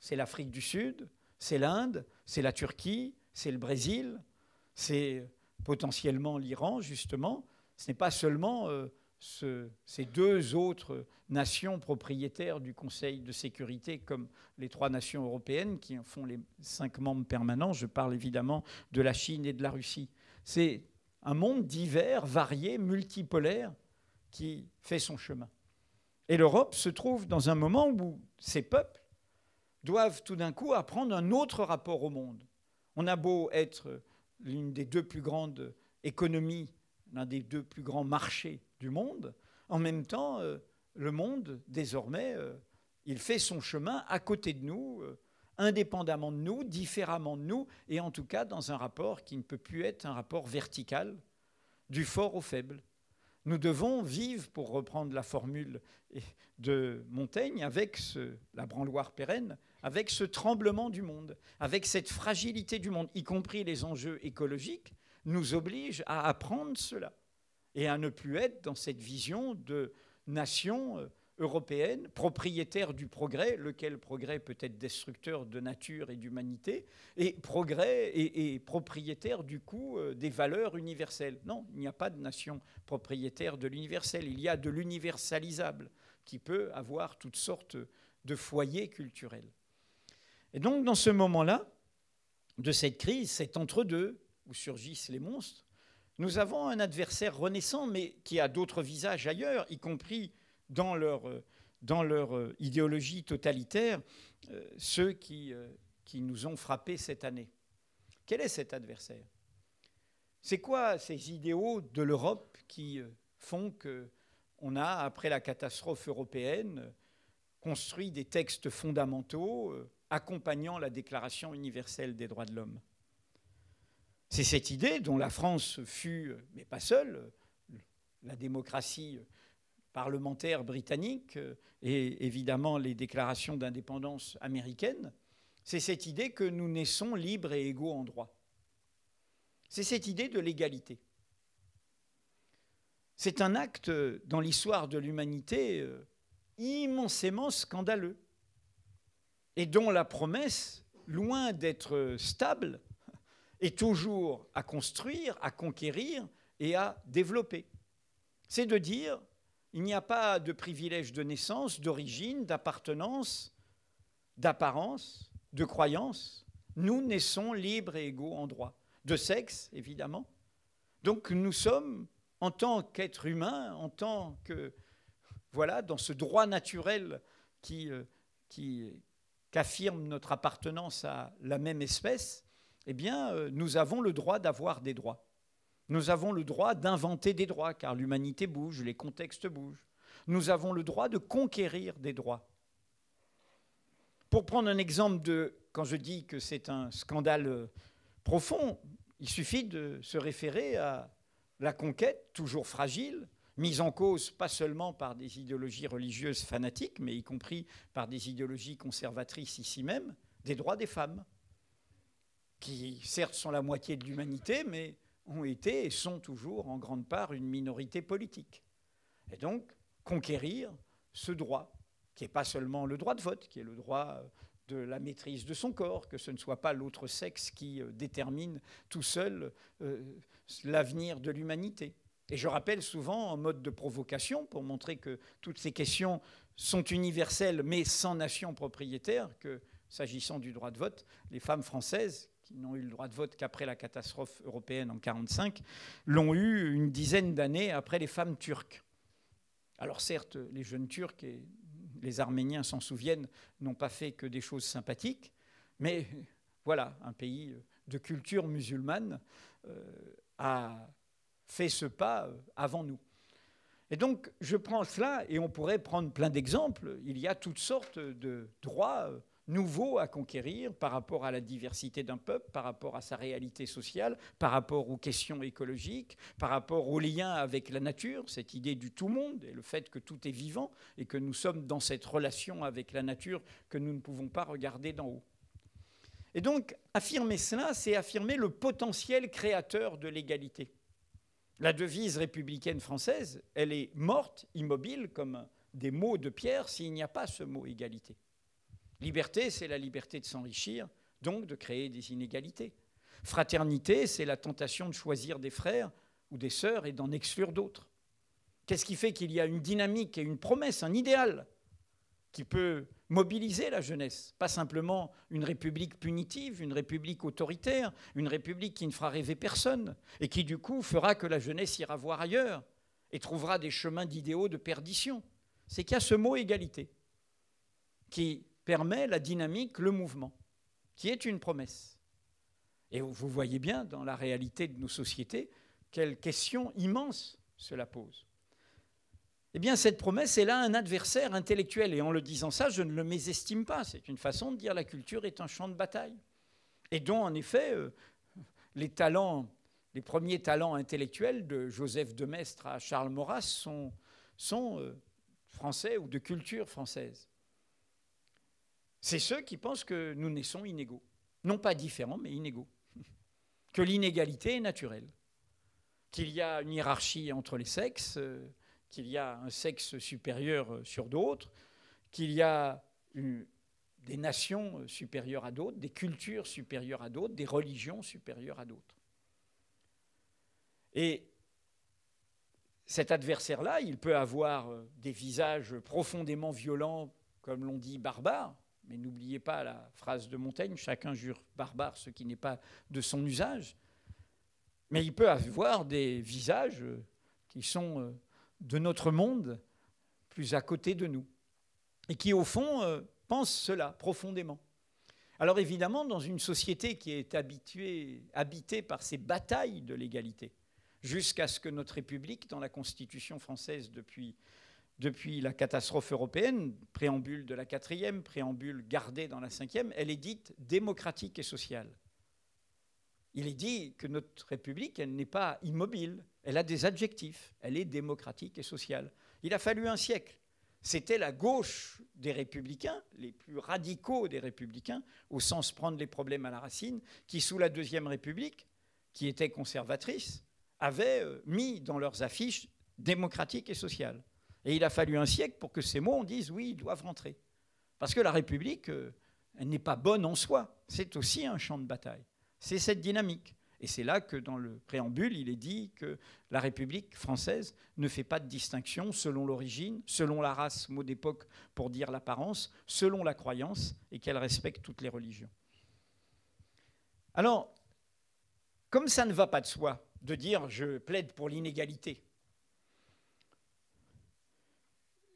C'est l'Afrique du Sud, c'est l'Inde, c'est la Turquie, c'est le Brésil, c'est potentiellement l'Iran, justement. Ce n'est pas seulement euh, ces deux autres nations propriétaires du Conseil de sécurité, comme les trois nations européennes qui en font les cinq membres permanents. Je parle évidemment de la Chine et de la Russie. C'est un monde divers, varié, multipolaire, qui fait son chemin. Et l'Europe se trouve dans un moment où ces peuples doivent tout d'un coup apprendre un autre rapport au monde. On a beau être l'une des deux plus grandes économies, l'un des deux plus grands marchés du monde, en même temps, euh, le monde, désormais, euh, il fait son chemin à côté de nous, euh, indépendamment de nous, différemment de nous, et en tout cas dans un rapport qui ne peut plus être un rapport vertical, du fort au faible. Nous devons vivre, pour reprendre la formule de Montaigne, avec la branloire pérenne, avec ce tremblement du monde, avec cette fragilité du monde, y compris les enjeux écologiques, nous oblige à apprendre cela et à ne plus être dans cette vision de nation euh, européenne, propriétaire du progrès, lequel progrès peut être destructeur de nature et d'humanité, et progrès et, propriétaire du coup euh, des valeurs universelles. Non, il n'y a pas de nation propriétaire de l'universel, il y a de l'universalisable qui peut avoir toutes sortes de foyers culturels. Et donc dans ce moment-là, de cette crise, c'est entre-deux où surgissent les monstres, nous avons un adversaire renaissant, mais qui a d'autres visages ailleurs, y compris dans leur, euh, dans leur euh, idéologie totalitaire, euh, ceux qui, qui nous ont frappés cette année. Quel est cet adversaire? C'est quoi ces idéaux de l'Europe qui font que on a, après la catastrophe européenne, construit des textes fondamentaux accompagnant la Déclaration universelle des droits de l'homme c'est cette idée dont la France fut, mais pas seule, la démocratie parlementaire britannique et évidemment les déclarations d'indépendance américaines, c'est cette idée que nous naissons libres et égaux en droit. C'est cette idée de l'égalité. C'est un acte dans l'histoire de l'humanité euh, immensément scandaleux et dont la promesse, loin d'être stable, est toujours à construire, à conquérir et à développer. C'est de dire, il n'y a pas de privilège de naissance, d'origine, d'appartenance, d'apparence, de croyance. Nous naissons libres et égaux en droit, de sexe évidemment. Donc nous sommes, en tant qu'êtres humains, en tant que, voilà, dans ce droit naturel qui, euh, qui, qu'affirme notre appartenance à la même espèce, eh bien, euh, nous avons le droit d'avoir des droits. Nous avons le droit d'inventer des droits, car l'humanité bouge, les contextes bougent. Nous avons le droit de conquérir des droits. Pour prendre un exemple de, quand je dis que c'est un scandale euh, profond, il suffit de se référer à la conquête, toujours fragile, mise en cause pas seulement par des idéologies religieuses fanatiques, mais y compris par des idéologies conservatrices ici même, des droits des femmes qui certes sont la moitié de l'humanité, mais ont été et sont toujours en grande part une minorité politique. Et donc, conquérir ce droit, qui n'est pas seulement le droit de vote, qui est le droit de la maîtrise de son corps, que ce ne soit pas l'autre sexe qui euh, détermine tout seul euh, l'avenir de l'humanité. Et je rappelle souvent en mode de provocation, pour montrer que toutes ces questions sont universelles mais sans nation propriétaire, que s'agissant du droit de vote, les femmes françaises qui n'ont eu le droit de vote qu'après la catastrophe européenne en 1945, l'ont eu une dizaine d'années après les femmes turques. Alors certes, les jeunes Turcs, et les Arméniens s'en souviennent, n'ont pas fait que des choses sympathiques, mais voilà, un pays de culture musulmane euh, a fait ce pas euh, avant nous. Et donc, je prends cela, et on pourrait prendre plein d'exemples. Il y a toutes sortes de droits euh, nouveau à conquérir par rapport à la diversité d'un peuple, par rapport à sa réalité sociale, par rapport aux questions écologiques, par rapport aux liens avec la nature, cette idée du tout monde et le fait que tout est vivant et que nous sommes dans cette relation avec la nature que nous ne pouvons pas regarder d'en haut. Et donc, affirmer cela, c'est affirmer le potentiel créateur de l'égalité. La devise républicaine française, elle est morte, immobile, comme des mots de pierre, s'il n'y a pas ce mot égalité. Liberté, c'est la liberté de s'enrichir, donc de créer des inégalités. Fraternité, c'est la tentation de choisir des frères ou des sœurs et d'en exclure d'autres. Qu'est-ce qui fait qu'il y a une dynamique et une promesse, un idéal qui peut mobiliser la jeunesse, pas simplement une république punitive, une république autoritaire, une république qui ne fera rêver personne et qui du coup fera que la jeunesse ira voir ailleurs et trouvera des chemins d'idéaux de perdition. C'est qu'il y a ce mot égalité qui permet la dynamique, le mouvement, qui est une promesse. Et vous voyez bien dans la réalité de nos sociétés quelle question immense cela pose. Eh bien, cette promesse, elle a un adversaire intellectuel. Et en le disant ça, je ne le mésestime pas. C'est une façon de dire la culture est un champ de bataille. Et dont, en effet, euh, les talents, les premiers talents intellectuels de Joseph de Maistre à Charles Maurras sont, euh, français ou de culture française. C'est ceux qui pensent que nous naissons inégaux. Non pas différents, mais inégaux. <laughs> Que l'inégalité est naturelle. Qu'il y a une hiérarchie entre les sexes, euh, qu'il y a un sexe supérieur euh, sur d'autres, qu'il y a des nations euh, supérieures à d'autres, des cultures supérieures à d'autres, des religions supérieures à d'autres. Et cet adversaire-là, il peut avoir des visages profondément violents, comme l'on dit barbares, mais n'oubliez pas la phrase de Montaigne, chacun jure barbare ce qui n'est pas de son usage. Mais il peut avoir des visages qui sont euh, de notre monde, plus à côté de nous, et qui au fond euh, pensent cela profondément. Alors évidemment, dans une société qui est habituée, habitée par ces batailles de l'égalité, jusqu'à ce que notre République, dans la Constitution française depuis depuis la catastrophe européenne, préambule de la quatrième, préambule gardée dans la cinquième, elle est dite démocratique et sociale. Il est dit que notre République, elle n'est pas immobile, elle a des adjectifs, elle est démocratique et sociale. Il a fallu un siècle. C'était la gauche des républicains, les plus radicaux des républicains, au sens prendre les problèmes à la racine, qui, sous la Deuxième République, qui était conservatrice, avaient euh, mis dans leurs affiches démocratique et sociale. Et il a fallu un siècle pour que ces mots, on dise oui, ils doivent rentrer. Parce que la République, euh, elle n'est pas bonne en soi. C'est aussi un champ de bataille. C'est cette dynamique. Et c'est là que dans le préambule, il est dit que la République française ne fait pas de distinction selon l'origine, selon la race, mot d'époque pour dire l'apparence, selon la croyance, et qu'elle respecte toutes les religions. Alors, comme ça ne va pas de soi de dire je plaide pour l'inégalité,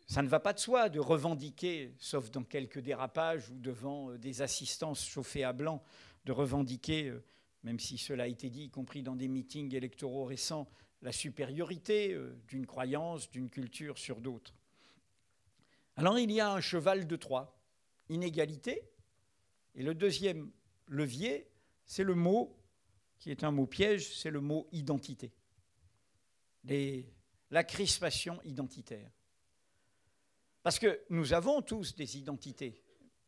Ça ne va pas de soi de revendiquer, sauf dans quelques dérapages ou devant euh, des assistances chauffées à blanc, de revendiquer, euh, même si cela a été dit, y compris dans des meetings électoraux récents, la supériorité euh, d'une croyance, d'une culture sur d'autres. Alors il y a un cheval de Troie, inégalité, et le deuxième levier, c'est le mot, qui est un mot piège, c'est le mot identité. la crispation identitaire. Parce que nous avons tous des identités.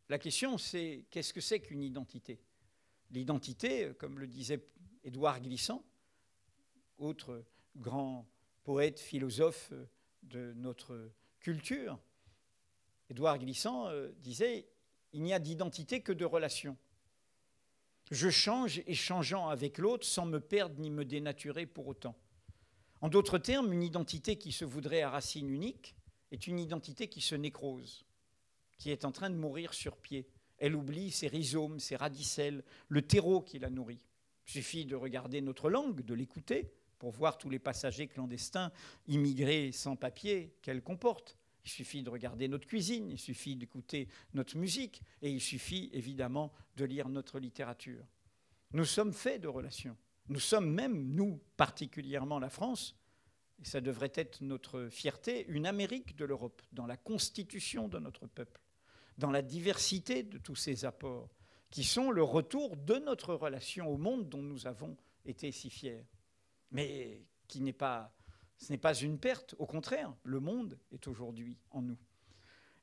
La question, c'est qu'est-ce que c'est qu'une identité? L'identité, comme le disait Édouard Glissant, autre grand poète, philosophe de notre culture, Édouard Glissant euh, disait Il n'y a d'identité que de relation. Je change échangeant avec l'autre sans me perdre ni me dénaturer pour autant. En d'autres termes, une identité qui se voudrait à racine unique est une identité qui se nécrose, qui est en train de mourir sur pied. Elle oublie ses rhizomes, ses radicelles, le terreau qui la nourrit. Il suffit de regarder notre langue, de l'écouter, pour voir tous les passagers clandestins, immigrés sans papier qu'elle comporte. Il suffit de regarder notre cuisine, il suffit d'écouter notre musique, et il suffit évidemment de lire notre littérature. Nous sommes faits de relations. Nous sommes même, nous, particulièrement la France, et ça devrait être notre fierté, une Amérique de l'Europe, dans la constitution de notre peuple, dans la diversité de tous ces apports, qui sont le retour de notre relation au monde dont nous avons été si fiers. Mais qui n'est pas, ce n'est pas une perte, au contraire, le monde est aujourd'hui en nous.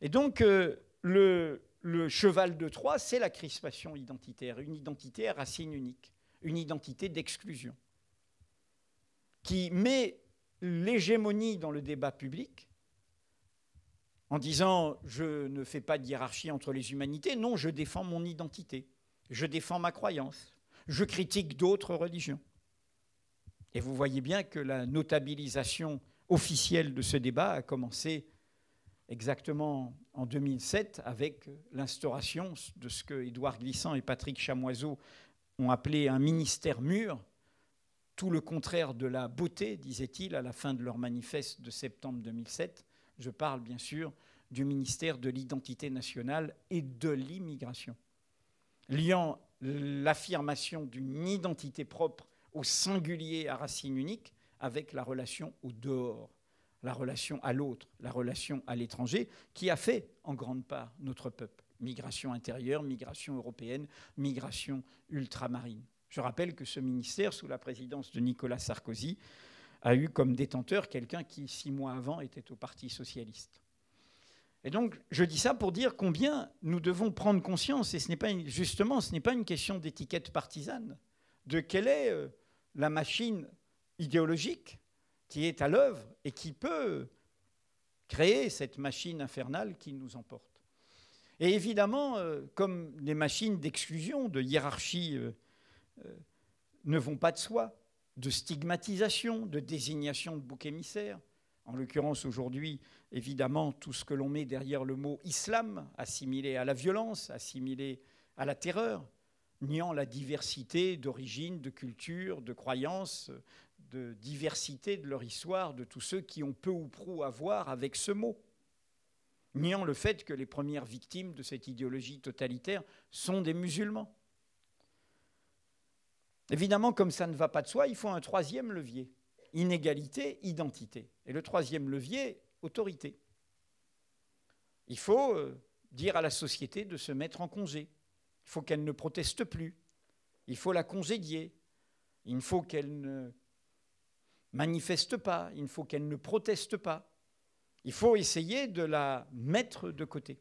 Et donc, euh, le, le cheval de Troie, c'est la crispation identitaire, une identité à racine unique, une identité d'exclusion, qui met l'hégémonie dans le débat public en disant je ne fais pas de hiérarchie entre les humanités, non, je défends mon identité, je défends ma croyance, je critique d'autres religions. Et vous voyez bien que la notabilisation officielle de ce débat a commencé exactement en 2007 avec l'instauration de ce que Édouard Glissant et Patrick Chamoiseau ont appelé un ministère mûr, tout le contraire de la beauté, disait-il à la fin de leur manifeste de septembre 2007. Je parle bien sûr du ministère de l'identité nationale et de l'immigration, liant l'affirmation d'une identité propre au singulier à racine unique avec la relation au dehors, la relation à l'autre, la relation à l'étranger, qui a fait en grande part notre peuple. Migration intérieure, migration européenne, migration ultramarine. Je rappelle que ce ministère, sous la présidence de Nicolas Sarkozy, a eu comme détenteur quelqu'un qui, six mois avant, était au Parti socialiste. Et donc, je dis ça pour dire combien nous devons prendre conscience, et ce n'est pas justement, ce n'est pas une question d'étiquette partisane, de quelle est euh, la machine idéologique qui est à l'œuvre et qui peut créer cette machine infernale qui nous emporte. Et évidemment, euh, comme les machines d'exclusion, de hiérarchie euh, ne vont pas de soi, de stigmatisation, de désignation de bouc émissaire, en l'occurrence aujourd'hui, évidemment, tout ce que l'on met derrière le mot islam, assimilé à la violence, assimilé à la terreur, niant la diversité d'origine, de culture, de croyances, de diversité de leur histoire, de tous ceux qui ont peu ou prou à voir avec ce mot, niant le fait que les premières victimes de cette idéologie totalitaire sont des musulmans. Évidemment, comme ça ne va pas de soi, il faut un troisième levier, inégalité, identité. Et le troisième levier, autorité. Il faut euh, dire à la société de se mettre en congé. Il faut qu'elle ne proteste plus. Il faut la congédier. Il faut qu'elle ne manifeste pas. Il faut qu'elle ne proteste pas. Il faut essayer de la mettre de côté.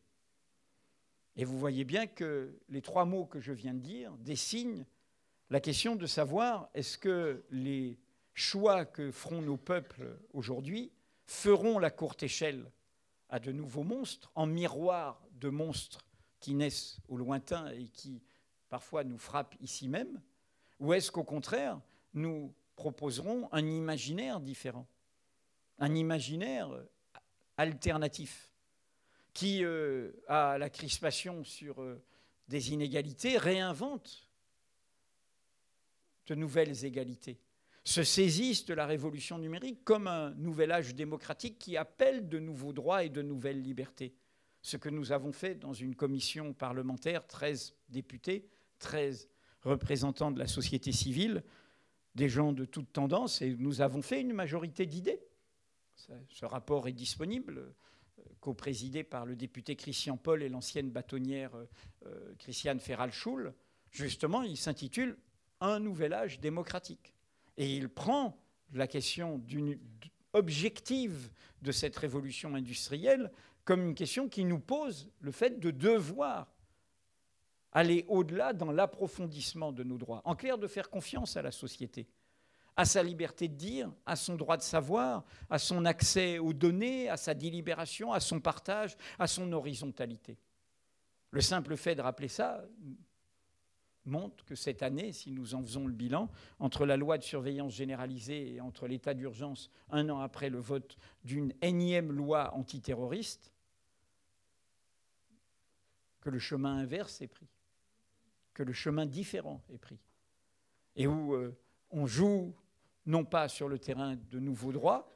Et vous voyez bien que les trois mots que je viens de dire dessinent la question de savoir est-ce que les choix que feront nos peuples aujourd'hui feront la courte échelle à de nouveaux monstres, en miroir de monstres qui naissent au lointain et qui parfois nous frappent ici même Ou est-ce qu'au contraire, nous proposerons un imaginaire différent, un imaginaire alternatif, qui, euh, a la crispation sur euh, des inégalités, réinvente de nouvelles égalités, se saisissent de la révolution numérique comme un nouvel âge démocratique qui appelle de nouveaux droits et de nouvelles libertés. Ce que nous avons fait dans une commission parlementaire, 13 députés, 13 représentants de la société civile, des gens de toutes tendances, et nous avons fait une majorité d'idées. Ce rapport est disponible, euh, co-présidé par le député Christian Paul et l'ancienne bâtonnière euh, euh, Christiane Ferral-Schul. Justement, il s'intitule un nouvel âge démocratique. Et il prend la question objective de cette révolution industrielle comme une question qui nous pose le fait de devoir aller au-delà dans l'approfondissement de nos droits. En clair, de faire confiance à la société, à sa liberté de dire, à son droit de savoir, à son accès aux données, à sa délibération, à son partage, à son horizontalité. Le simple fait de rappeler ça montre que cette année, si nous en faisons le bilan, entre la loi de surveillance généralisée et entre l'état d'urgence un an après le vote d'une énième loi antiterroriste, que le chemin inverse est pris, que le chemin différent est pris, et où euh, on joue non pas sur le terrain de nouveaux droits,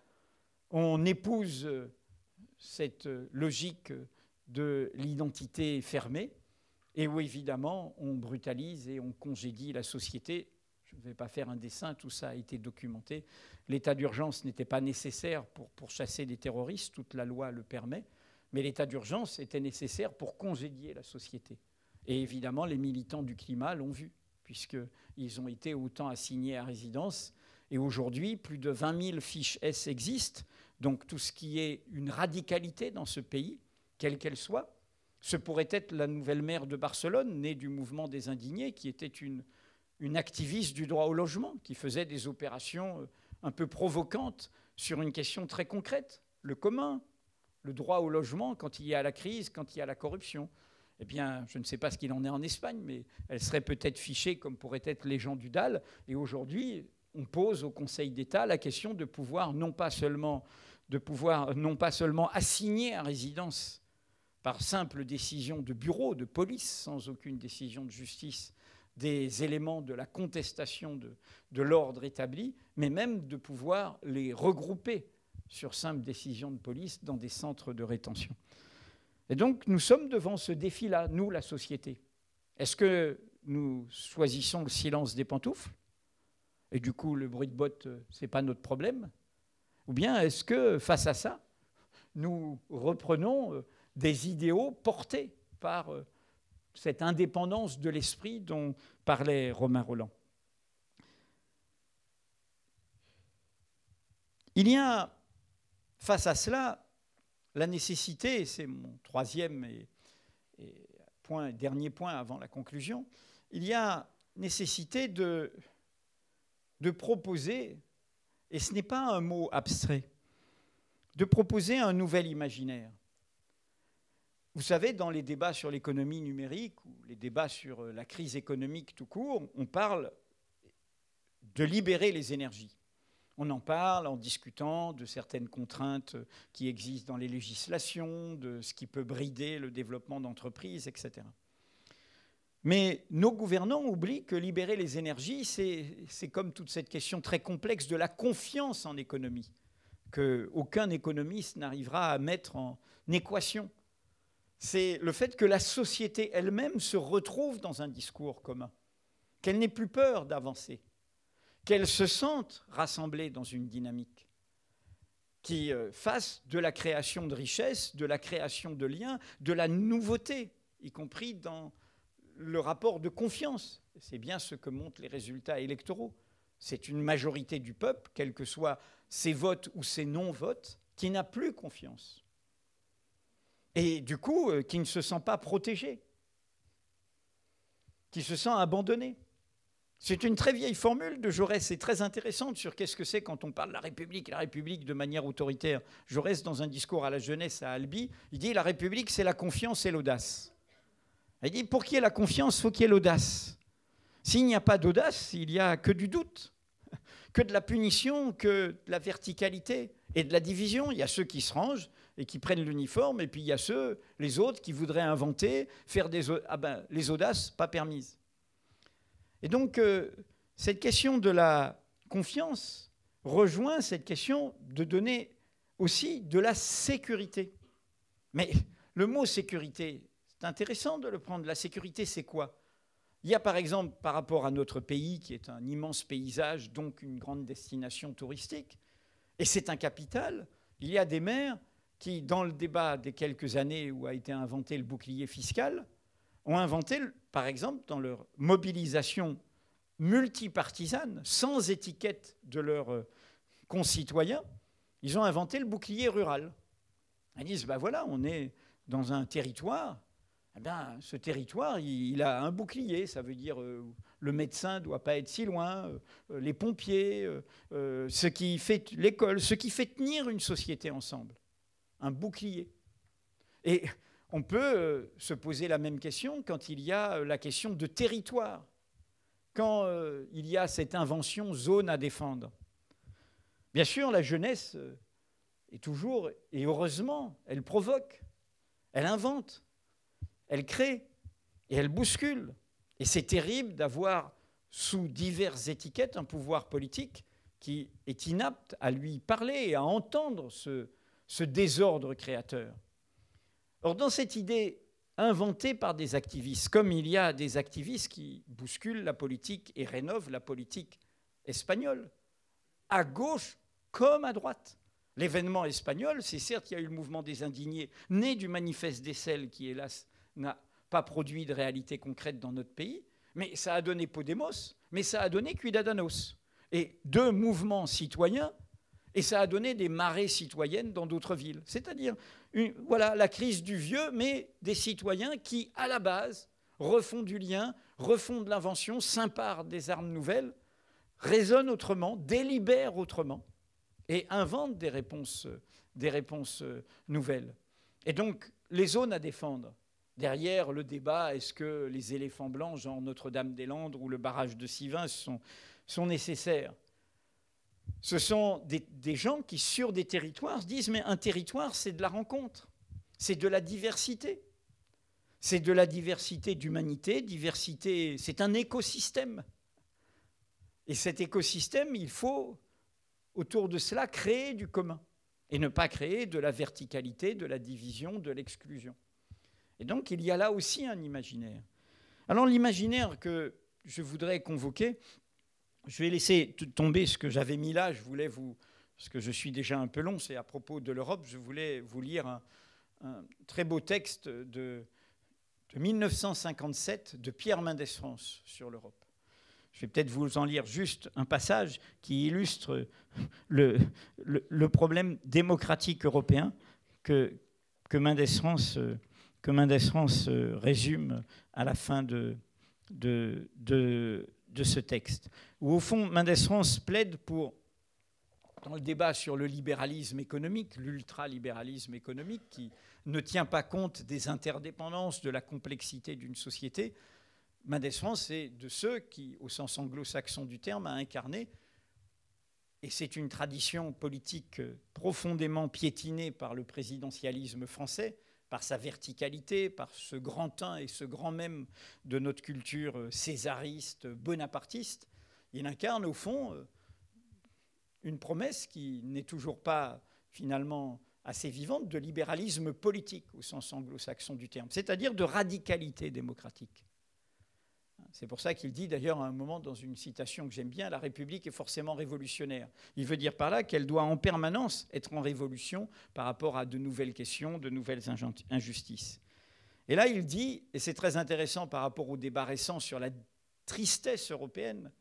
on épouse euh, cette euh, logique de l'identité fermée, et où évidemment on brutalise et on congédie la société. Je ne vais pas faire un dessin, tout ça a été documenté. L'état d'urgence n'était pas nécessaire pour, chasser des terroristes, toute la loi le permet, mais l'état d'urgence était nécessaire pour congédier la société. Et évidemment, les militants du climat l'ont vu, puisqu'ils ont été autant assignés à résidence. Et aujourd'hui, plus de 20 000 fiches S existent, donc tout ce qui est une radicalité dans ce pays, quelle qu'elle soit, ce pourrait être la nouvelle maire de Barcelone, née du mouvement des indignés, qui était une, activiste du droit au logement, qui faisait des opérations euh, un peu provocantes sur une question très concrète, le commun, le droit au logement quand il y a la crise, quand il y a la corruption. Eh bien, je ne sais pas ce qu'il en est en Espagne, mais elle serait peut-être fichée comme pourraient être les gens du DAL. Et aujourd'hui, on pose au Conseil d'État la question de pouvoir non pas seulement, de pouvoir, non pas seulement assigner à résidence par simple décision de bureau, de police, sans aucune décision de justice, des éléments de la contestation de, l'ordre établi, mais même de pouvoir les regrouper sur simple décision de police dans des centres de rétention. Et donc nous sommes devant ce défi-là, nous, la société. Est-ce que nous choisissons le silence des pantoufles Et du coup, le bruit de botte, euh, ce n'est pas notre problème? Ou bien est-ce que, face à ça, nous reprenons euh, des idéaux portés par euh, cette indépendance de l'esprit dont parlait Romain Roland Il y a, face à cela, la nécessité, c'est mon troisième et, dernier point avant la conclusion, il y a nécessité de proposer, et ce n'est pas un mot abstrait, de proposer un nouvel imaginaire. Vous savez, dans les débats sur l'économie numérique ou les débats sur la crise économique tout court, on parle de libérer les énergies. On en parle en discutant de certaines contraintes qui existent dans les législations, de ce qui peut brider le développement d'entreprises, etc. Mais nos gouvernants oublient que libérer les énergies, c'est comme toute cette question très complexe de la confiance en économie, qu'aucun économiste n'arrivera à mettre en équation. C'est le fait que la société elle-même se retrouve dans un discours commun, qu'elle n'ait plus peur d'avancer, qu'elles se sentent rassemblées dans une dynamique qui euh, fasse de la création de richesses, de la création de liens, de la nouveauté, y compris dans le rapport de confiance. C'est bien ce que montrent les résultats électoraux. C'est une majorité du peuple, quels que soient ses votes ou ses non-votes, qui n'a plus confiance. Et du coup, euh, qui ne se sent pas protégé, qui se sent abandonné. C'est une très vieille formule de Jaurès, c'est très intéressante sur qu'est-ce que c'est quand on parle de la République, la République de manière autoritaire. Jaurès, dans un discours à la jeunesse à Albi, il dit la République, c'est la confiance et l'audace. Il dit pour qu'il y ait la confiance, faut qu'il y ait l'audace. S'il n'y a pas d'audace, il n'y a que du doute, <laughs> que de la punition, que de la verticalité et de la division. Il y a ceux qui se rangent et qui prennent l'uniforme, et puis il y a ceux, les autres, qui voudraient inventer, faire des... Ah ben, les audaces, pas permises. Et donc, euh, cette question de la confiance rejoint cette question de donner aussi de la sécurité. Mais le mot sécurité, c'est intéressant de le prendre. La sécurité, c'est quoi? Il y a par exemple, par rapport à notre pays, qui est un immense paysage, donc une grande destination touristique, et c'est un capital, il y a des maires qui, dans le débat des quelques années où a été inventé le bouclier fiscal, ont inventé, par exemple, dans leur mobilisation multipartisane, sans étiquette de leurs euh, concitoyens, ils ont inventé le bouclier rural. Ils disent, ben voilà, on est dans un territoire, eh ce territoire, il, a un bouclier, ça veut dire euh, le médecin ne doit pas être si loin, euh, les pompiers, ce qui fait l'école, ce qui fait tenir une société ensemble. Un bouclier. Et on peut euh, se poser la même question quand il y a euh, la question de territoire, quand euh, il y a cette invention zone à défendre. Bien sûr, la jeunesse est toujours, et heureusement, elle provoque, elle invente, elle crée et elle bouscule. Et c'est terrible d'avoir sous diverses étiquettes un pouvoir politique qui est inapte à lui parler et à entendre ce désordre créateur. Or, dans cette idée inventée par des activistes, comme il y a des activistes qui bousculent la politique et rénovent la politique espagnole, à gauche comme à droite. L'événement espagnol, c'est certes, il y a eu le mouvement des indignés, né du manifeste d'Essel, qui, hélas, n'a pas produit de réalité concrète dans notre pays, mais ça a donné Podemos, mais ça a donné Cuidadanos. Et deux mouvements citoyens, et ça a donné des marées citoyennes dans d'autres villes. C'est-à-dire voilà, la crise du vieux, mais des citoyens qui, à la base, refont du lien, refont de l'invention, s'imparent des armes nouvelles, raisonnent autrement, délibèrent autrement et inventent des réponses, des réponses euh, nouvelles. Et donc, les zones à défendre. Derrière le débat, est-ce que les éléphants blancs, genre Notre-Dame-des-Landes ou le barrage de Sivins, sont, sont nécessaires? Ce sont des, gens qui, sur des territoires, se disent, mais un territoire, c'est de la rencontre, c'est de la diversité. C'est de la diversité d'humanité, diversité, c'est un écosystème. Et cet écosystème, il faut, autour de cela, créer du commun et ne pas créer de la verticalité, de la division, de l'exclusion. Et donc il y a là aussi un imaginaire. Alors l'imaginaire que je voudrais convoquer, je vais laisser tomber ce que j'avais mis là, je voulais vous, parce que je suis déjà un peu long, c'est à propos de l'Europe, je voulais vous lire un, très beau texte de, 1957 de Pierre Mendès France sur l'Europe. Je vais peut-être vous en lire juste un passage qui illustre le, problème démocratique européen que, que Mendès France, résume à la fin de, de ce texte. Où au fond, Mendès France plaide pour dans le débat sur le libéralisme économique, l'ultralibéralisme économique, qui ne tient pas compte des interdépendances, de la complexité d'une société, Mendès France est de ceux qui, au sens anglo-saxon du terme, a incarné, et c'est une tradition politique profondément piétinée par le présidentialisme français, par sa verticalité, par ce grand teint et ce grand même de notre culture césariste, bonapartiste, il incarne au fond une promesse qui n'est toujours pas finalement assez vivante de libéralisme politique au sens anglo-saxon du terme, c'est-à-dire de radicalité démocratique. C'est pour ça qu'il dit d'ailleurs à un moment dans une citation que j'aime bien, la République est forcément révolutionnaire. Il veut dire par là qu'elle doit en permanence être en révolution par rapport à de nouvelles questions, de nouvelles injustices. Et là, il dit, et c'est très intéressant par rapport au débat récent sur la tristesse européenne,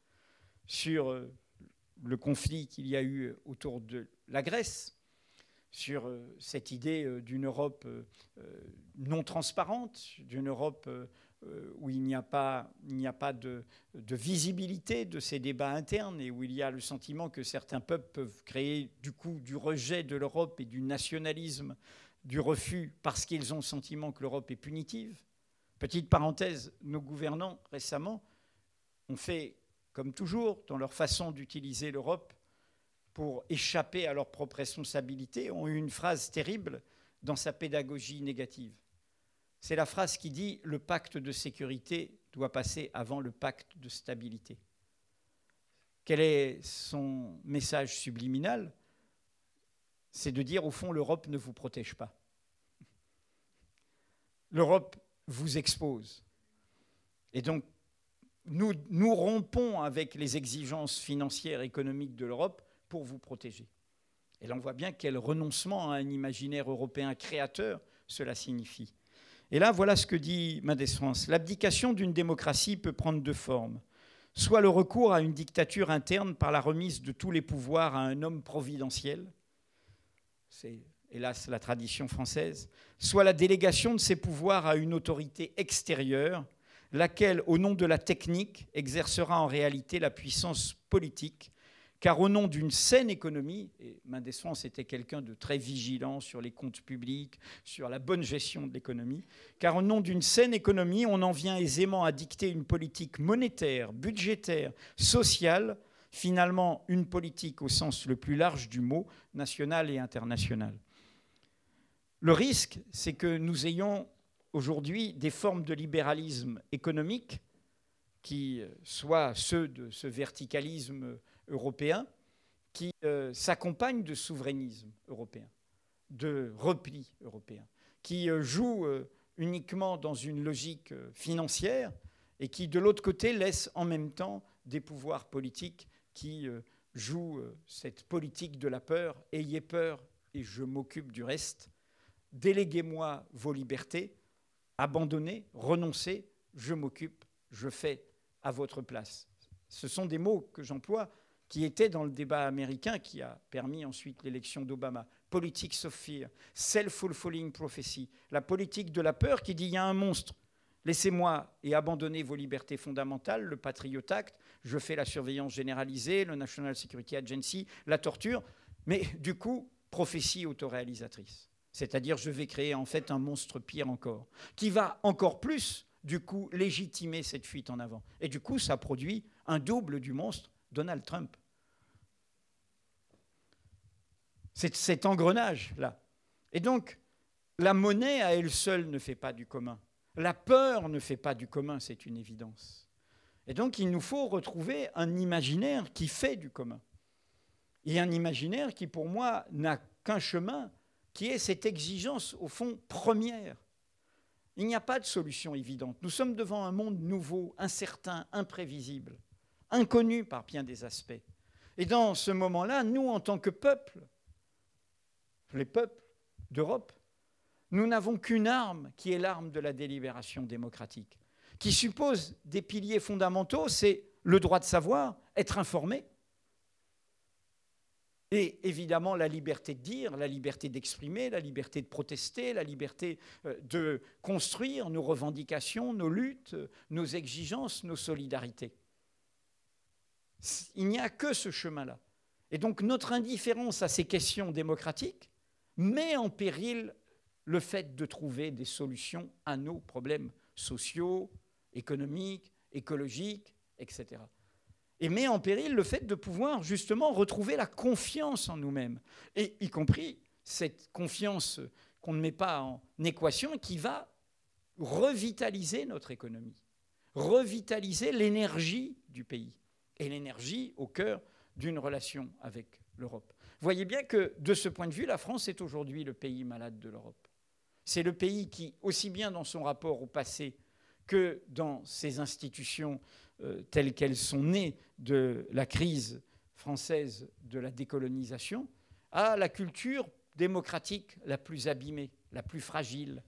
sur euh, le conflit qu'il y a eu autour de la Grèce, sur euh, cette idée euh, d'une Europe non transparente, d'une Europe où il n'y a pas, il de, de, visibilité de ces débats internes et où il y a le sentiment que certains peuples peuvent créer du coup du rejet de l'Europe et du nationalisme, du refus parce qu'ils ont le sentiment que l'Europe est punitive. Petite parenthèse, nos gouvernants récemment ont fait comme toujours, dans leur façon d'utiliser l'Europe pour échapper à leurs propres responsabilités, ont eu une phrase terrible dans sa pédagogie négative. C'est la phrase qui dit Le pacte de sécurité doit passer avant le pacte de stabilité. Quel est son message subliminal? C'est de dire, au fond, l'Europe ne vous protège pas. L'Europe vous expose. Et donc, nous, rompons avec les exigences financières et économiques de l'Europe pour vous protéger. Et là, on voit bien quel renoncement à un imaginaire européen créateur cela signifie. Et là, voilà ce que dit Mendès France. L'abdication d'une démocratie peut prendre deux formes. Soit le recours à une dictature interne par la remise de tous les pouvoirs à un homme providentiel, c'est hélas la tradition française, soit la délégation de ces pouvoirs à une autorité extérieure, laquelle, au nom de la technique, exercera en réalité la puissance politique, car au nom d'une saine économie, et France était quelqu'un de très vigilant sur les comptes publics, sur la bonne gestion de l'économie, car au nom d'une saine économie, on en vient aisément à dicter une politique monétaire, budgétaire, sociale, finalement une politique au sens le plus large du mot, national et international. Le risque, c'est que nous ayons aujourd'hui des formes de libéralisme économique qui soient ceux de ce verticalisme européen, qui euh, s'accompagnent de souverainisme européen, de repli européen, qui euh, jouent euh, uniquement dans une logique financière et qui, de l'autre côté, laissent en même temps des pouvoirs politiques qui jouent cette politique de la peur. Ayez peur et je m'occupe du reste. Déléguez-moi vos libertés abandonner, renoncer, je m'occupe, je fais à votre place. Ce sont des mots que j'emploie qui étaient dans le débat américain qui a permis ensuite l'élection d'Obama. Politics of fear, self-fulfilling prophecy, la politique de la peur qui dit il y a un monstre, laissez-moi et abandonnez vos libertés fondamentales, le Patriot Act, je fais la surveillance généralisée, le National Security Agency, la torture, mais du coup, prophétie autoréalisatrice. C'est-à-dire, je vais créer en fait un monstre pire encore, qui va encore plus, du coup, légitimer cette fuite en avant. Et du coup, ça produit un double du monstre, Donald Trump. C'est cet engrenage-là. Et donc, la monnaie à elle seule ne fait pas du commun. La peur ne fait pas du commun, c'est une évidence. Et donc, il nous faut retrouver un imaginaire qui fait du commun. Et un imaginaire qui, pour moi, n'a qu'un chemin, qui est cette exigence, au fond, première Il n'y a pas de solution évidente. Nous sommes devant un monde nouveau, incertain, imprévisible, inconnu par bien des aspects. Et dans ce moment-là, nous, en tant que peuple, les peuples d'Europe, nous n'avons qu'une arme qui est l'arme de la délibération démocratique, qui suppose des piliers fondamentaux, c'est le droit de savoir, être informé, et évidemment, la liberté de dire, la liberté d'exprimer, la liberté de protester, la liberté euh, de construire nos revendications, nos luttes, nos exigences, nos solidarités. Il n'y a que ce chemin-là. Et donc notre indifférence à ces questions démocratiques met en péril le fait de trouver des solutions à nos problèmes sociaux, économiques, écologiques, etc et met en péril le fait de pouvoir justement retrouver la confiance en nous-mêmes, et y compris cette confiance qu'on ne met pas en équation qui va revitaliser notre économie, revitaliser l'énergie du pays et l'énergie au cœur d'une relation avec l'Europe. Voyez bien que de ce point de vue, la France est aujourd'hui le pays malade de l'Europe. C'est le pays qui, aussi bien dans son rapport au passé que dans ses institutions euh, telles qu'elles sont nées de la crise française de la décolonisation, à la culture démocratique la plus abîmée, la plus fragile.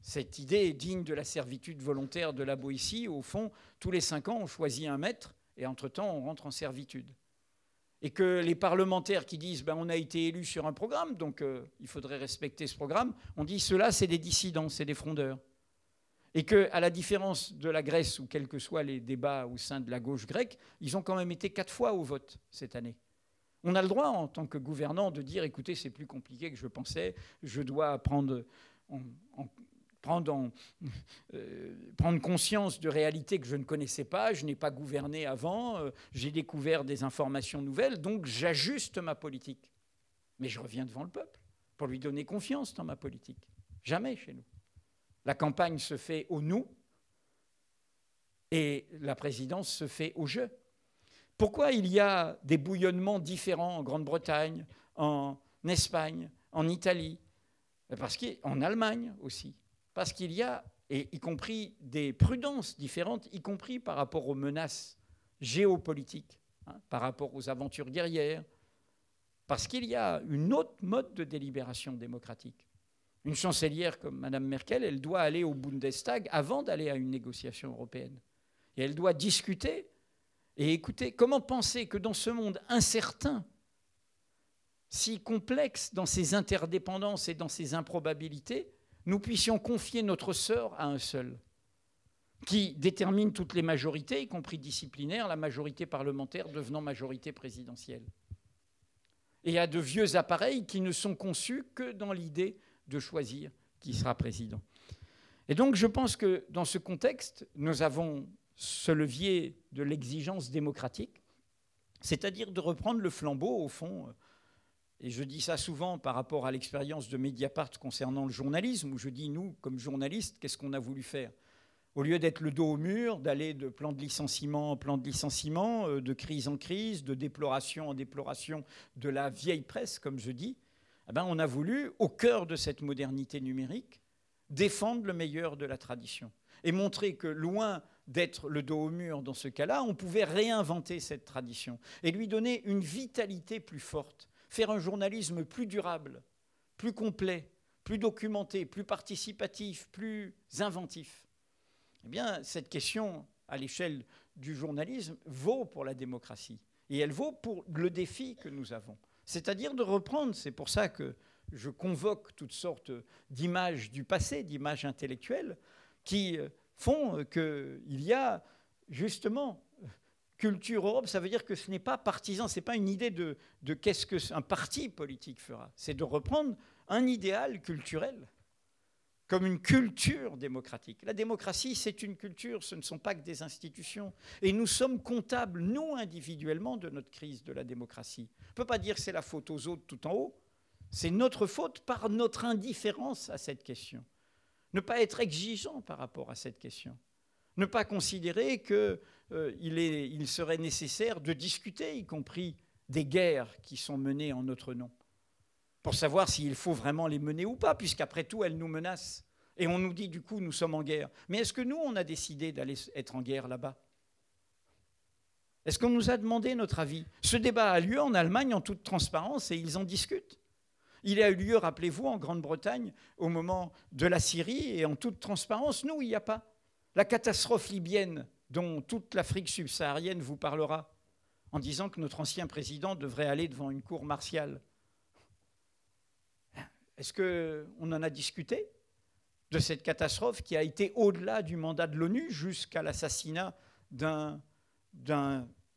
Cette idée est digne de la servitude volontaire de la Boétie. Au fond, tous les cinq ans, on choisit un maître et entre-temps, on rentre en servitude. Et que les parlementaires qui disent ben, on a été élus sur un programme, donc euh, il faudrait respecter ce programme, on dit cela, c'est des dissidents, c'est des frondeurs et qu'à la différence de la Grèce, ou quels que soient les débats au sein de la gauche grecque, ils ont quand même été quatre fois au vote cette année. On a le droit, en tant que gouvernant, de dire écoutez, c'est plus compliqué que je pensais, je dois prendre, prendre, euh, prendre, conscience de réalités que je ne connaissais pas, je n'ai pas gouverné avant, euh, j'ai découvert des informations nouvelles, donc j'ajuste ma politique. Mais je reviens devant le peuple pour lui donner confiance dans ma politique. Jamais chez nous. La campagne se fait au nous et la présidence se fait au je. Pourquoi il y a des bouillonnements différents en Grande-Bretagne, en Espagne, en Italie? Parce qu'en Allemagne aussi. Parce qu'il y a, et y compris des prudences différentes, y compris par rapport aux menaces géopolitiques, hein, par rapport aux aventures guerrières, parce qu'il y a une autre mode de délibération démocratique. Une chancelière comme Mme Merkel, elle doit aller au Bundestag avant d'aller à une négociation européenne. Et elle doit discuter et écouter. Comment penser que dans ce monde incertain, si complexe dans ses interdépendances et dans ses improbabilités, nous puissions confier notre sort à un seul, qui détermine toutes les majorités, y compris disciplinaires, la majorité parlementaire devenant majorité présidentielle. Et à de vieux appareils qui ne sont conçus que dans l'idée de choisir qui sera président. Et donc je pense que dans ce contexte, nous avons ce levier de l'exigence démocratique, c'est-à-dire de reprendre le flambeau au fond. Et je dis ça souvent par rapport à l'expérience de Mediapart concernant le journalisme, où je dis, nous, comme journalistes, qu'est-ce qu'on a voulu faire? Au lieu d'être le dos au mur, d'aller de plan de licenciement en plan de licenciement, euh, de crise en crise, de déploration en déploration de la vieille presse, comme je dis, eh ben, on a voulu, au cœur de cette modernité numérique, défendre le meilleur de la tradition et montrer que loin d'être le dos au mur dans ce cas-là, on pouvait réinventer cette tradition et lui donner une vitalité plus forte, faire un journalisme plus durable, plus complet, plus documenté, plus participatif, plus inventif. Eh bien, cette question, à l'échelle du journalisme, vaut pour la démocratie et elle vaut pour le défi que nous avons. C'est-à-dire de reprendre, c'est pour ça que je convoque toutes sortes d'images du passé, d'images intellectuelles, qui euh, font qu'il y a justement culture Europe, ça veut dire que ce n'est pas partisan, ce n'est pas une idée de, de qu'est-ce qu'un parti politique fera, c'est de reprendre un idéal culturel comme une culture démocratique. La démocratie, c'est une culture, ce ne sont pas que des institutions. Et nous sommes comptables, nous individuellement, de notre crise de la démocratie. On ne peut pas dire que c'est la faute aux autres tout en haut. C'est notre faute par notre indifférence à cette question. Ne pas être exigeant par rapport à cette question. Ne pas considérer qu'il euh, il serait nécessaire de discuter, y compris des guerres qui sont menées en notre nom pour savoir s'il faut vraiment les mener ou pas, puisqu'après tout, elles nous menacent. Et on nous dit du coup, nous sommes en guerre. Mais est-ce que nous, on a décidé d'aller être en guerre là-bas? Est-ce qu'on nous a demandé notre avis? Ce débat a lieu en Allemagne en toute transparence et ils en discutent. Il a eu lieu, rappelez-vous, en Grande-Bretagne au moment de la Syrie et en toute transparence. Nous, il n'y a pas. La catastrophe libyenne dont toute l'Afrique subsaharienne vous parlera en disant que notre ancien président devrait aller devant une cour martiale. Est-ce qu'on en a discuté de cette catastrophe qui a été au-delà du mandat de l'ONU jusqu'à l'assassinat d'un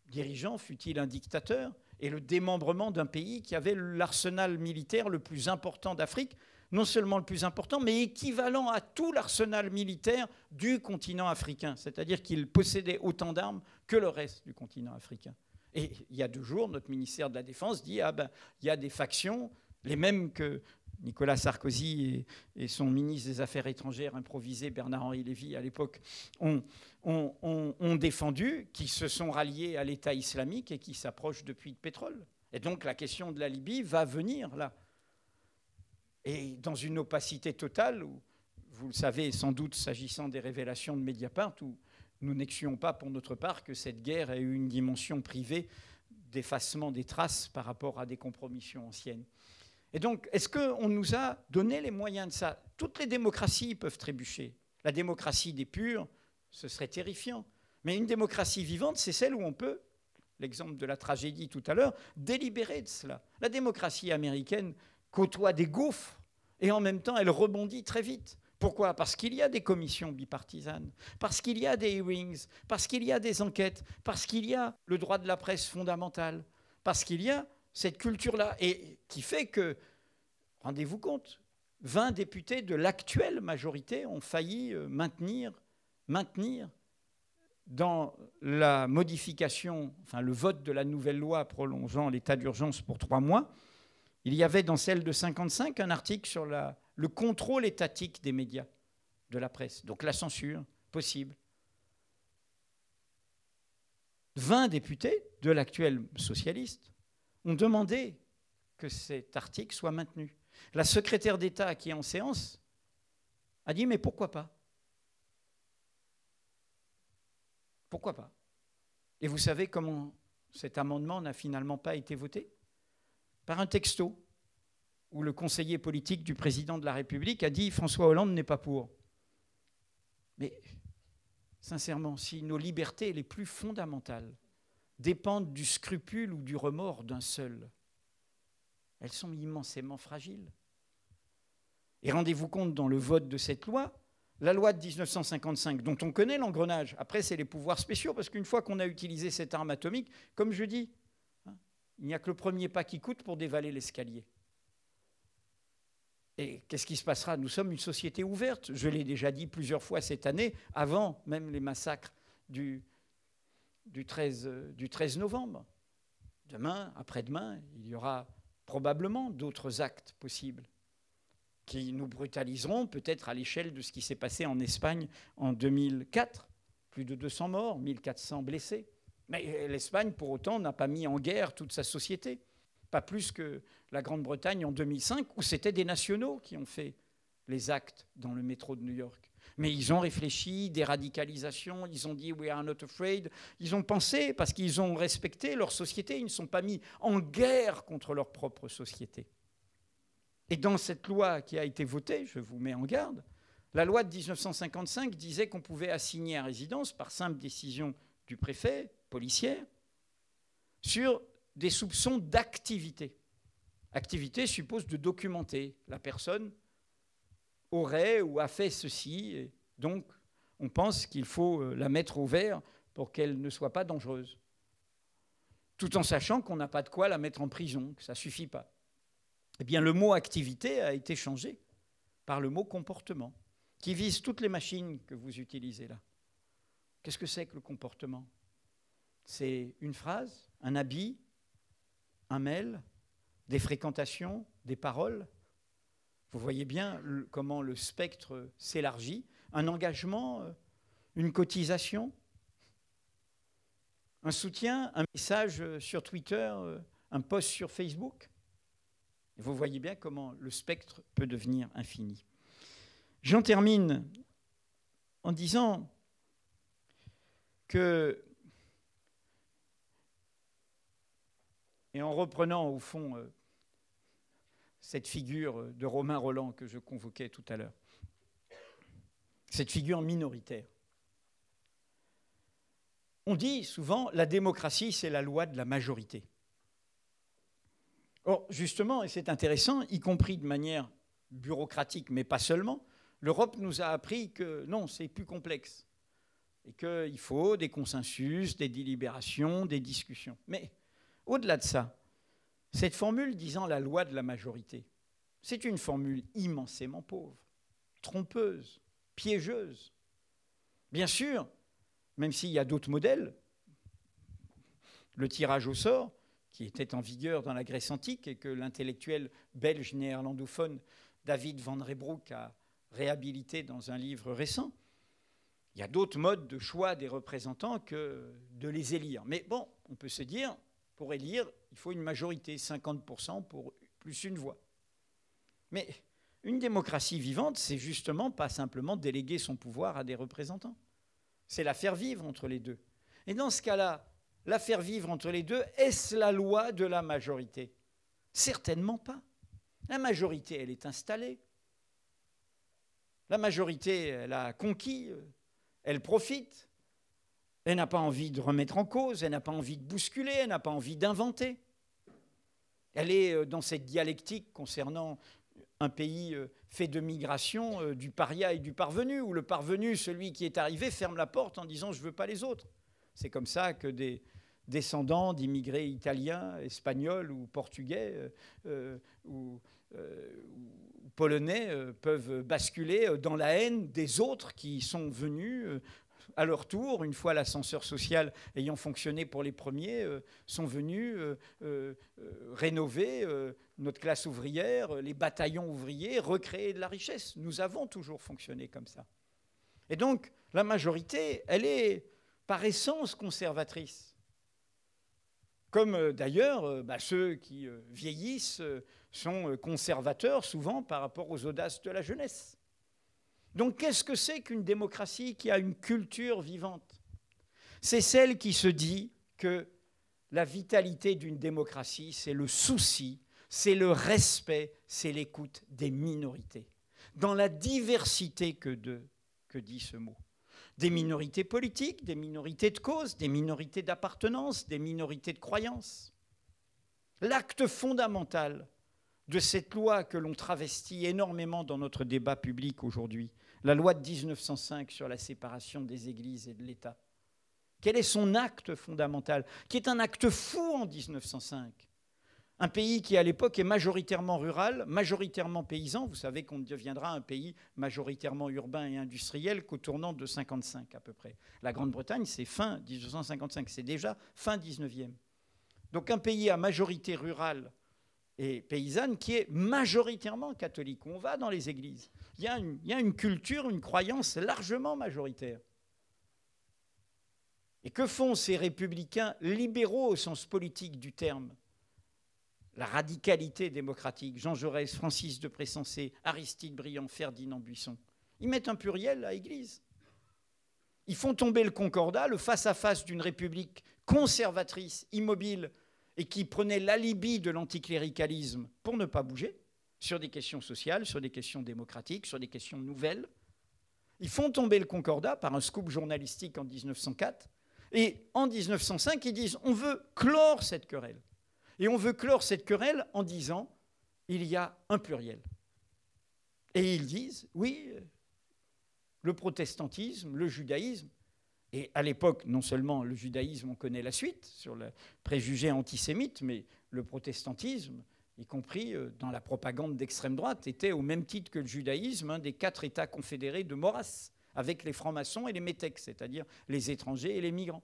dirigeant, fut-il un dictateur, et le démembrement d'un pays qui avait l'arsenal militaire le plus important d'Afrique, non seulement le plus important, mais équivalent à tout l'arsenal militaire du continent africain, c'est-à-dire qu'il possédait autant d'armes que le reste du continent africain. Et il y a deux jours, notre ministère de la Défense dit ah ben, il y a des factions, les mêmes que Nicolas Sarkozy et, son ministre des Affaires étrangères improvisé, Bernard-Henri Lévy, à l'époque, ont, ont, défendu, qui se sont ralliés à l'État islamique et qui s'approchent depuis de pétrole. Et donc la question de la Libye va venir là. Et dans une opacité totale, vous le savez sans doute s'agissant des révélations de Mediapart, où nous n'excions pas pour notre part que cette guerre ait eu une dimension privée d'effacement des traces par rapport à des compromissions anciennes. Et donc, est-ce qu'on nous a donné les moyens de ça? Toutes les démocraties peuvent trébucher. La démocratie des purs, ce serait terrifiant. Mais une démocratie vivante, c'est celle où on peut, l'exemple de la tragédie tout à l'heure, délibérer de cela. La démocratie américaine côtoie des gouffres et en même temps, elle rebondit très vite. Pourquoi? Parce qu'il y a des commissions bipartisanes, parce qu'il y a des hearings, parce qu'il y a des enquêtes, parce qu'il y a le droit de la presse fondamental, parce qu'il y a cette culture-là, et qui fait que, rendez-vous compte, 20 députés de l'actuelle majorité ont failli euh, maintenir, maintenir dans la modification, enfin le vote de la nouvelle loi prolongeant l'état d'urgence pour trois mois, il y avait dans celle de 55 un article sur le contrôle étatique des médias, de la presse, donc la censure possible. 20 députés de l'actuel socialiste ont demandé que cet article soit maintenu. La secrétaire d'État qui est en séance a dit mais pourquoi pas? Pourquoi pas? Et vous savez comment cet amendement n'a finalement pas été voté? Par un texto où le conseiller politique du président de la République a dit François Hollande n'est pas pour. Mais sincèrement, si nos libertés les plus fondamentales dépendent du scrupule ou du remords d'un seul, elles sont immensément fragiles. Et rendez-vous compte, dans le vote de cette loi, la loi de 1955, dont on connaît l'engrenage, après c'est les pouvoirs spéciaux, parce qu'une fois qu'on a utilisé cette arme atomique, comme je dis, il n'y a que le premier pas qui coûte pour dévaler l'escalier. Et qu'est-ce qui se passera? Nous sommes une société ouverte. Je l'ai déjà dit plusieurs fois cette année, avant même les massacres du, du, 13, du 13 novembre. Demain, après-demain, il y aura probablement d'autres actes possibles qui nous brutaliseront peut-être à l'échelle de ce qui s'est passé en Espagne en 2004. Plus de 200 morts, 1400 blessés. Mais l'Espagne, pour autant, n'a pas mis en guerre toute sa société pas plus que la Grande-Bretagne en 2005, où c'était des nationaux qui ont fait les actes dans le métro de New York. Mais ils ont réfléchi, des radicalisations, ils ont dit We are not afraid. Ils ont pensé, parce qu'ils ont respecté leur société, ils ne sont pas mis en guerre contre leur propre société. Et dans cette loi qui a été votée, je vous mets en garde, la loi de 1955 disait qu'on pouvait assigner à résidence, par simple décision du préfet, policière, sur des soupçons d'activité. Activité suppose de documenter. La personne aurait ou a fait ceci, et donc on pense qu'il faut euh, la mettre au vert pour qu'elle ne soit pas dangereuse. Tout en sachant qu'on n'a pas de quoi la mettre en prison, que ça ne suffit pas. Eh bien, le mot activité a été changé par le mot comportement, qui vise toutes les machines que vous utilisez là. Qu'est-ce que c'est que le comportement? C'est une phrase, un habit, un mail, des fréquentations, des paroles. Vous voyez bien comment le spectre s'élargit. Un engagement, euh, une cotisation, un soutien, un message euh, sur Twitter, euh, un post sur Facebook. Vous voyez bien comment le spectre peut devenir infini. J'en termine en disant que, et en reprenant au fond euh, cette figure de Romain Roland que je convoquais tout à l'heure, cette figure minoritaire. On dit souvent la démocratie, c'est la loi de la majorité. Or, justement, et c'est intéressant, y compris de manière bureaucratique, mais pas seulement, l'Europe nous a appris que non, c'est plus complexe et qu'il faut des consensus, des délibérations, des discussions. Mais au-delà de ça, cette formule disant la loi de la majorité, c'est une formule immensément pauvre, trompeuse, piégeuse. Bien sûr, même s'il y a d'autres modèles, le tirage au sort, qui était en vigueur dans la Grèce antique et que l'intellectuel belge néerlandophone David van Rebroek a réhabilité dans un livre récent, il y a d'autres modes de choix des représentants que de les élire. Mais bon, on peut se dire, pour élire, il faut une majorité, 50% pour plus une voix. Mais une démocratie vivante, c'est justement pas simplement déléguer son pouvoir à des représentants. C'est la faire vivre entre les deux. Et dans ce cas-là, la faire vivre entre les deux, est-ce la loi de la majorité? Certainement pas. La majorité, elle est installée. La majorité, elle a conquis, elle profite. Elle n'a pas envie de remettre en cause, elle n'a pas envie de bousculer, elle n'a pas envie d'inventer. Elle est euh, dans cette dialectique concernant un pays euh, fait de migration euh, du paria et du parvenu, où le parvenu, celui qui est arrivé, ferme la porte en disant je ne veux pas les autres. C'est comme ça que des descendants d'immigrés italiens, espagnols ou portugais ou polonais peuvent basculer dans la haine des autres qui sont venus à leur tour, une fois l'ascenseur social ayant fonctionné pour les premiers, sont venus rénover notre classe ouvrière, les bataillons ouvriers, recréer de la richesse. Nous avons toujours fonctionné comme ça. Et donc, la majorité, elle est par essence conservatrice. Comme d'ailleurs bah, ceux qui vieillissent sont euh, conservateurs souvent par rapport aux audaces de la jeunesse. Donc qu'est-ce que c'est qu'une démocratie qui a une culture vivante? C'est celle qui se dit que la vitalité d'une démocratie, c'est le souci, c'est le respect, c'est l'écoute des minorités. Dans la diversité que, dit ce mot. Des minorités politiques, des minorités de cause, des minorités d'appartenance, des minorités de croyance. L'acte fondamental de cette loi que l'on travestit énormément dans notre débat public aujourd'hui, la loi de 1905 sur la séparation des églises et de l'État. Quel est son acte fondamental Qui est un acte fou en 1905 un pays qui, à l'époque, est majoritairement rural, majoritairement paysan. Vous savez qu'on deviendra un pays majoritairement urbain et industriel qu'au tournant de 55 à peu près. La Grande-Bretagne, c'est fin 1955, c'est déjà fin 19e. Donc un pays à majorité rurale, et paysanne qui est majoritairement catholique. On va dans les églises. Il y, a une, culture, une croyance largement majoritaire. Et que font ces républicains libéraux au sens politique du terme? La radicalité démocratique, Jean Jaurès, Francis de Pressensé, Aristide Briand, Ferdinand Buisson. Ils mettent un pluriel à Église. Ils font tomber le concordat, le face-à-face d'une république conservatrice, immobile, et qui prenait l'alibi de l'anticléricalisme pour ne pas bouger sur des questions sociales, sur des questions démocratiques, sur des questions nouvelles. Ils font tomber le Concordat par un scoop journalistique en 1904. Et en 1905, ils disent on veut clore cette querelle. Et on veut clore cette querelle en disant il y a un pluriel. Et ils disent oui, le protestantisme, le judaïsme, et à l'époque, non seulement le judaïsme, on connaît la suite sur le préjugé antisémite, mais le protestantisme, y compris euh, dans la propagande d'extrême droite, était au même titre que le judaïsme un des quatre États confédérés de Maurras, avec les francs-maçons et les métèques, c'est-à-dire les étrangers et les migrants.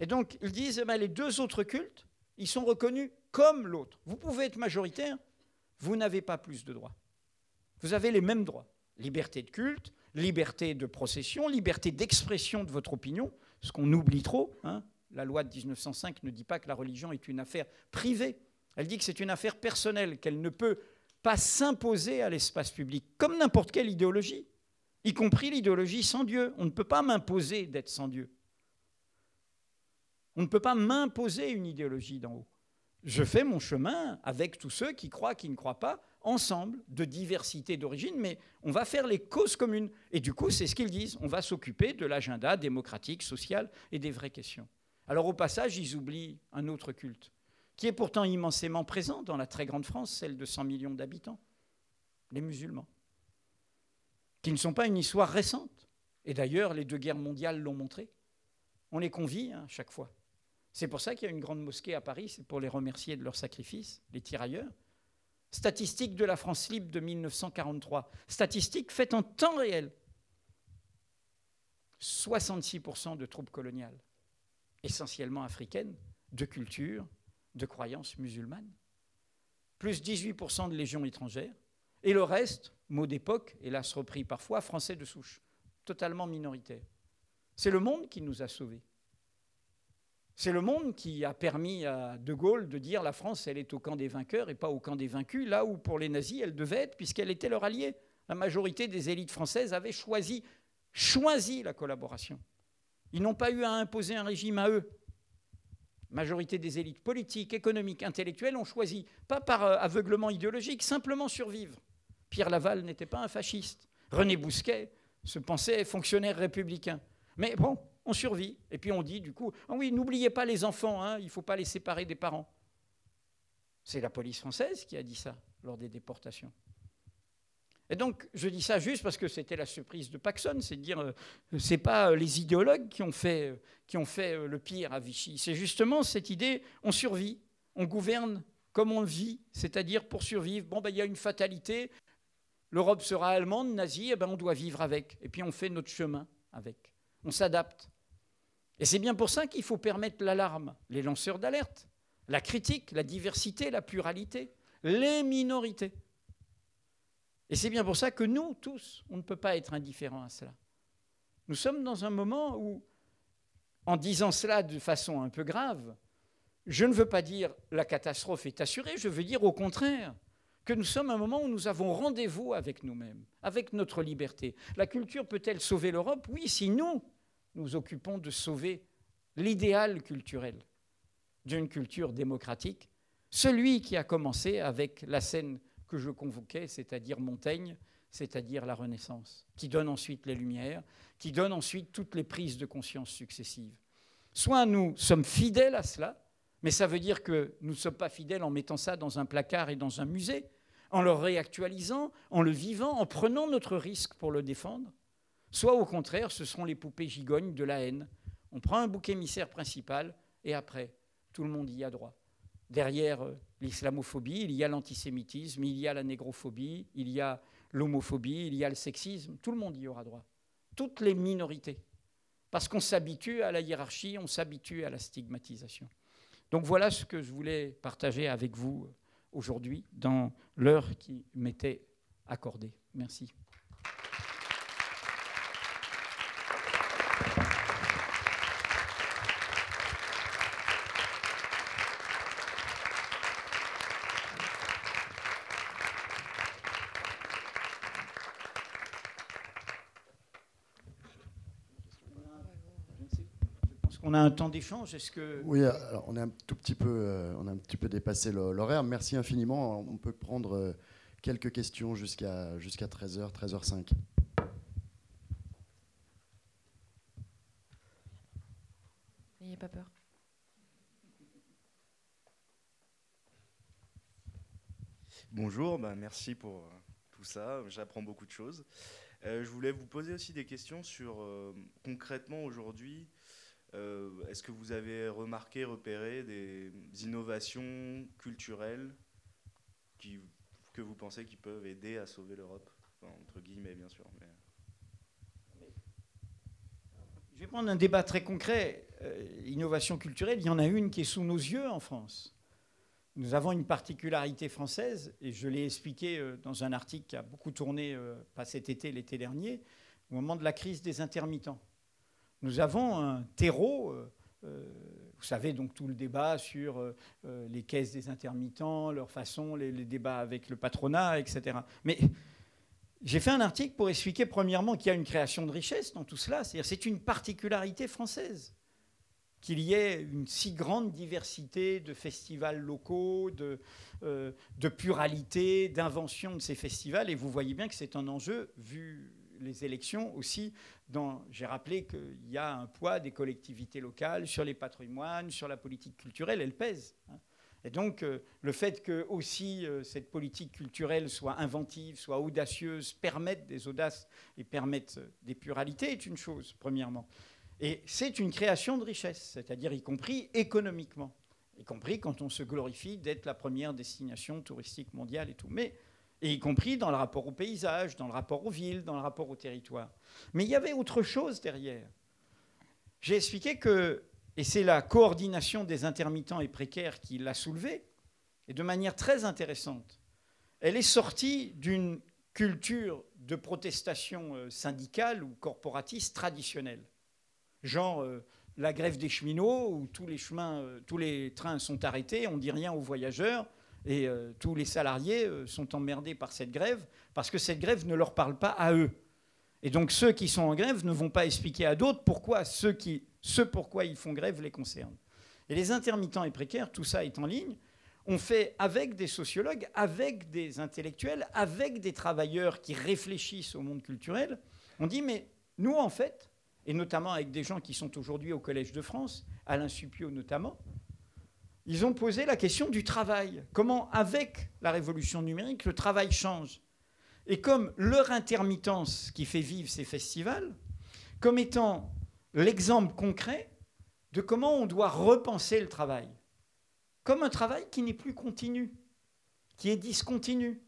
Et donc, ils disent, eh ben, les deux autres cultes, ils sont reconnus comme l'autre. Vous pouvez être majoritaire, vous n'avez pas plus de droits. Vous avez les mêmes droits. Liberté de culte, liberté de procession, liberté d'expression de votre opinion, ce qu'on oublie trop. Hein. La loi de 1905 ne dit pas que la religion est une affaire privée. Elle dit que c'est une affaire personnelle, qu'elle ne peut pas s'imposer à l'espace public, comme n'importe quelle idéologie, y compris l'idéologie sans Dieu. On ne peut pas m'imposer d'être sans Dieu. On ne peut pas m'imposer une idéologie d'en haut. Je fais mon chemin avec tous ceux qui croient, qui ne croient pas, ensemble, de diversité d'origine, mais on va faire les causes communes. Et du coup, c'est ce qu'ils disent, on va s'occuper de l'agenda démocratique, social et des vraies questions. Alors au passage, ils oublient un autre culte, qui est pourtant immensément présent dans la très grande France, celle de 100 millions d'habitants, les musulmans, qui ne sont pas une histoire récente. Et d'ailleurs, les deux guerres mondiales l'ont montré. On les convie à hein, chaque fois. C'est pour ça qu'il y a une grande mosquée à Paris, c'est pour les remercier de leur sacrifice, les tirailleurs. Statistique de la France libre de 1943. Statistique faite en temps réel. 66% de troupes coloniales, essentiellement africaines, de culture, de croyances musulmanes. Plus 18% de légions étrangères. Et le reste, mot d'époque, hélas repris parfois, français de souche, totalement minoritaire. C'est le monde qui nous a sauvés. C'est le monde qui a permis à De Gaulle de dire la France, elle est au camp des vainqueurs et pas au camp des vaincus, là où pour les nazis, elle devait être, puisqu'elle était leur alliée. La majorité des élites françaises avaient choisi, choisi la collaboration. Ils n'ont pas eu à imposer un régime à eux. Majorité des élites politiques, économiques, intellectuelles ont choisi, pas par euh, aveuglement idéologique, simplement survivre. Pierre Laval n'était pas un fasciste. René Bousquet se pensait fonctionnaire républicain. Mais bon, on survit. Et puis on dit du coup, ah oui, n'oubliez pas les enfants, hein, il ne faut pas les séparer des parents. C'est la police française qui a dit ça lors des déportations. Et donc, je dis ça juste parce que c'était la surprise de Paxson, c'est de dire, euh, ce n'est pas euh, les idéologues qui ont fait, euh, le pire à Vichy, c'est justement cette idée, on survit, on gouverne comme on vit, c'est-à-dire pour survivre, bon, ben, il y a une fatalité, l'Europe sera allemande, nazie, et eh ben, on doit vivre avec, et puis on fait notre chemin avec, on s'adapte. Et c'est bien pour ça qu'il faut permettre l'alarme, les lanceurs d'alerte, la critique, la diversité, la pluralité, les minorités. Et c'est bien pour ça que nous, tous, on ne peut pas être indifférents à cela. Nous sommes dans un moment où, en disant cela de façon un peu grave, je ne veux pas dire la catastrophe est assurée, je veux dire au contraire que nous sommes à un moment où nous avons rendez-vous avec nous-mêmes, avec notre liberté. La culture peut-elle sauver l'Europe? Oui, si nous, nous occupons de sauver l'idéal culturel d'une culture démocratique, celui qui a commencé avec la scène que je convoquais, c'est-à-dire Montaigne, c'est-à-dire la Renaissance, qui donne ensuite les Lumières, qui donne ensuite toutes les prises de conscience successives. Soit nous sommes fidèles à cela, mais ça veut dire que nous ne sommes pas fidèles en mettant ça dans un placard et dans un musée, en le réactualisant, en le vivant, en prenant notre risque pour le défendre, soit au contraire, ce seront les poupées gigognes de la haine. On prend un bouc émissaire principal et après, tout le monde y a droit. Derrière euh, l'islamophobie, il y a l'antisémitisme, il y a la négrophobie, il y a l'homophobie, il y a le sexisme, tout le monde y aura droit. Toutes les minorités. Parce qu'on s'habitue à la hiérarchie, on s'habitue à la stigmatisation. Donc voilà ce que je voulais partager avec vous aujourd'hui dans l'heure qui m'était accordée. Merci. On a un temps d'échange. Est-ce que oui, alors on est un tout petit peu, euh, on a un petit peu dépassé l'horaire. Merci infiniment. On peut prendre euh, quelques questions jusqu'à jusqu'à 13h, 13h05. N'ayez pas peur. Bonjour, bah merci pour euh, tout ça. J'apprends beaucoup de choses. je voulais vous poser aussi des questions sur concrètement aujourd'hui euh, est-ce que vous avez remarqué, repéré des innovations culturelles que vous pensez qui peuvent aider à sauver l'Europe? Entre guillemets, bien sûr. Je vais prendre un débat très concret. Euh, innovation culturelle, il y en a une qui est sous nos yeux en France. Nous avons une particularité française, et je l'ai expliqué euh, dans un article qui a beaucoup tourné, pas cet été, l'été dernier, au moment de la crise des intermittents nous avons un terreau euh, euh, vous savez donc tout le débat sur les caisses des intermittents, leur façon, les, débats avec le patronat, etc. Mais j'ai fait un article pour expliquer premièrement qu'il y a une création de richesse dans tout cela. C'est-à-dire c'est une particularité française qu'il y ait une si grande diversité de festivals locaux, euh, de pluralité, d'invention de ces festivals. Et vous voyez bien que c'est un enjeu, vu les élections aussi. J'ai rappelé qu'il y a un poids des collectivités locales sur les patrimoines, sur la politique culturelle, elle pèse. Hein. Et donc, euh, le fait que aussi euh, cette politique culturelle soit inventive, soit audacieuse, permette des audaces et permette des pluralités est une chose, premièrement. Et c'est une création de richesse, c'est-à-dire y compris économiquement, y compris quand on se glorifie d'être la première destination touristique mondiale et tout, mais et y compris dans le rapport au paysage, dans le rapport aux villes, dans le rapport au territoire. Mais il y avait autre chose derrière. J'ai expliqué que, et c'est la coordination des intermittents et précaires qui l'a soulevé, et de manière très intéressante, elle est sortie d'une culture de protestation euh, syndicale ou corporatiste traditionnelle genre euh, la grève des cheminots, où tous les, chemins, euh, tous les trains sont arrêtés, on dit rien aux voyageurs, et euh, tous les salariés sont emmerdés par cette grève, parce que cette grève ne leur parle pas à eux. Et donc ceux qui sont en grève ne vont pas expliquer à d'autres pourquoi ceux ce pourquoi ils font grève les concerne. Et les intermittents et précaires, tout ça est en ligne. On fait avec des sociologues, avec des intellectuels, avec des travailleurs qui réfléchissent au monde culturel. On dit, mais nous, en fait, et notamment avec des gens qui sont aujourd'hui au Collège de France, Alain Suppiot notamment, ils ont posé la question du travail. Comment, avec la révolution numérique, le travail change? Et comme leur intermittence qui fait vivre ces festivals, comme étant l'exemple concret de comment on doit repenser le travail. Comme un travail qui n'est plus continu, qui est discontinu.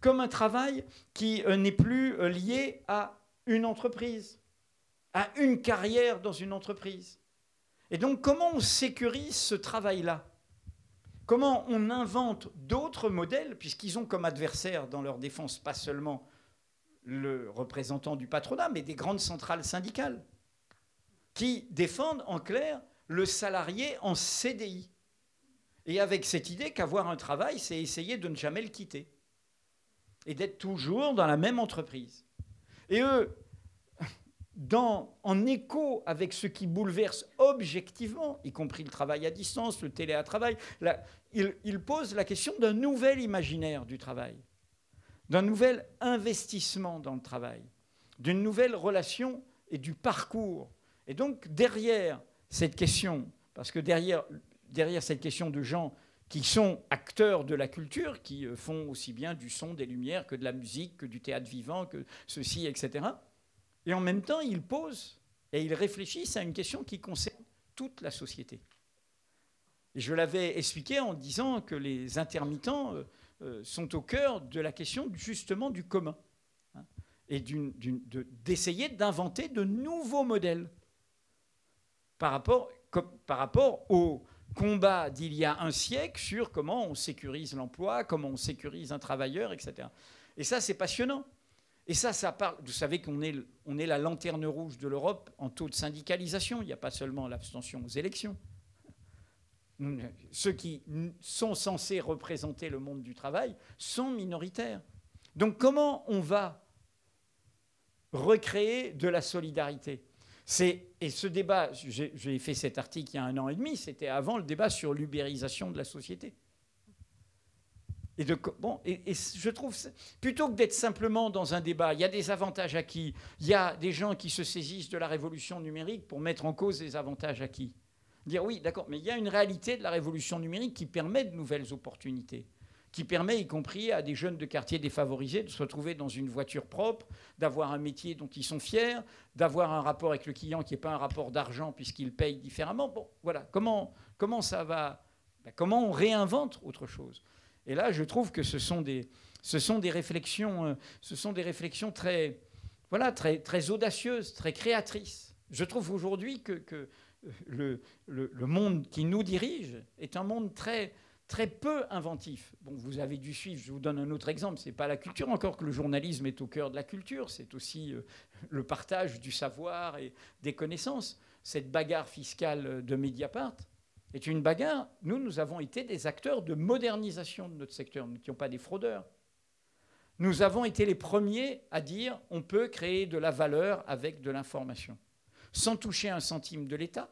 Comme un travail qui euh, n'est plus euh, lié à une entreprise à une carrière dans une entreprise. Et donc comment on sécurise ce travail-là? Comment on invente d'autres modèles, puisqu'ils ont comme adversaire dans leur défense pas seulement le représentant du patronat, mais des grandes centrales syndicales, qui défendent en clair le salarié en CDI. Et avec cette idée qu'avoir un travail, c'est essayer de ne jamais le quitter. Et d'être toujours dans la même entreprise. Et eux, en écho avec ce qui bouleverse objectivement, y compris le travail à distance, le télétravail, il, il pose la question d'un nouvel imaginaire du travail, d'un nouvel investissement dans le travail, d'une nouvelle relation et du parcours. Et donc derrière cette question, parce que derrière, derrière cette question de gens qui sont acteurs de la culture, qui euh, font aussi bien du son, des lumières, que de la musique, que du théâtre vivant, que ceci, etc., et en même temps, ils posent et ils réfléchissent à une question qui concerne toute la société. Et je l'avais expliqué en disant que les intermittents euh, euh, sont au cœur de la question justement du commun hein, et d'essayer d'inventer de nouveaux modèles par rapport, par rapport au combat d'il y a un siècle sur comment on sécurise l'emploi, comment on sécurise un travailleur, etc. Et ça, c'est passionnant. Et ça, ça parle. Vous savez qu'on est, est la lanterne rouge de l'Europe en taux de syndicalisation. Il n'y a pas seulement l'abstention aux élections. Ceux qui sont censés représenter le monde du travail sont minoritaires. Donc comment on va recréer de la solidarité? Et ce débat, j'ai fait cet article il y a un an et demi, c'était avant le débat sur l'ubérisation de la société. Et, bon, et, je trouve, plutôt que d'être simplement dans un débat, il y a des avantages acquis, il y a des gens qui se saisissent de la révolution numérique pour mettre en cause les avantages acquis. Dire oui, d'accord, mais il y a une réalité de la révolution numérique qui permet de nouvelles opportunités, qui permet, y compris à des jeunes de quartiers défavorisés, de se retrouver dans une voiture propre, d'avoir un métier dont ils sont fiers, d'avoir un rapport avec le client qui n'est pas un rapport d'argent puisqu'il paye différemment. Bon, voilà, comment, comment ça va? Ben, Comment on réinvente autre chose? Et là, je trouve que ce sont des, ce sont des réflexions, euh, ce sont des réflexions très, voilà, très, très audacieuses, très créatrices. Je trouve aujourd'hui que, que le, le, le, monde qui nous dirige est un monde très, très peu inventif. Bon, vous avez dû suivre, je vous donne un autre exemple, ce n'est pas la culture encore que le journalisme est au cœur de la culture, c'est aussi euh, le partage du savoir et des connaissances. cette bagarre fiscale de Mediapart est une bagarre. Nous, nous avons été des acteurs de modernisation de notre secteur. Nous n'étions pas des fraudeurs. Nous avons été les premiers à dire on peut créer de la valeur avec de l'information, sans toucher un centime de l'État,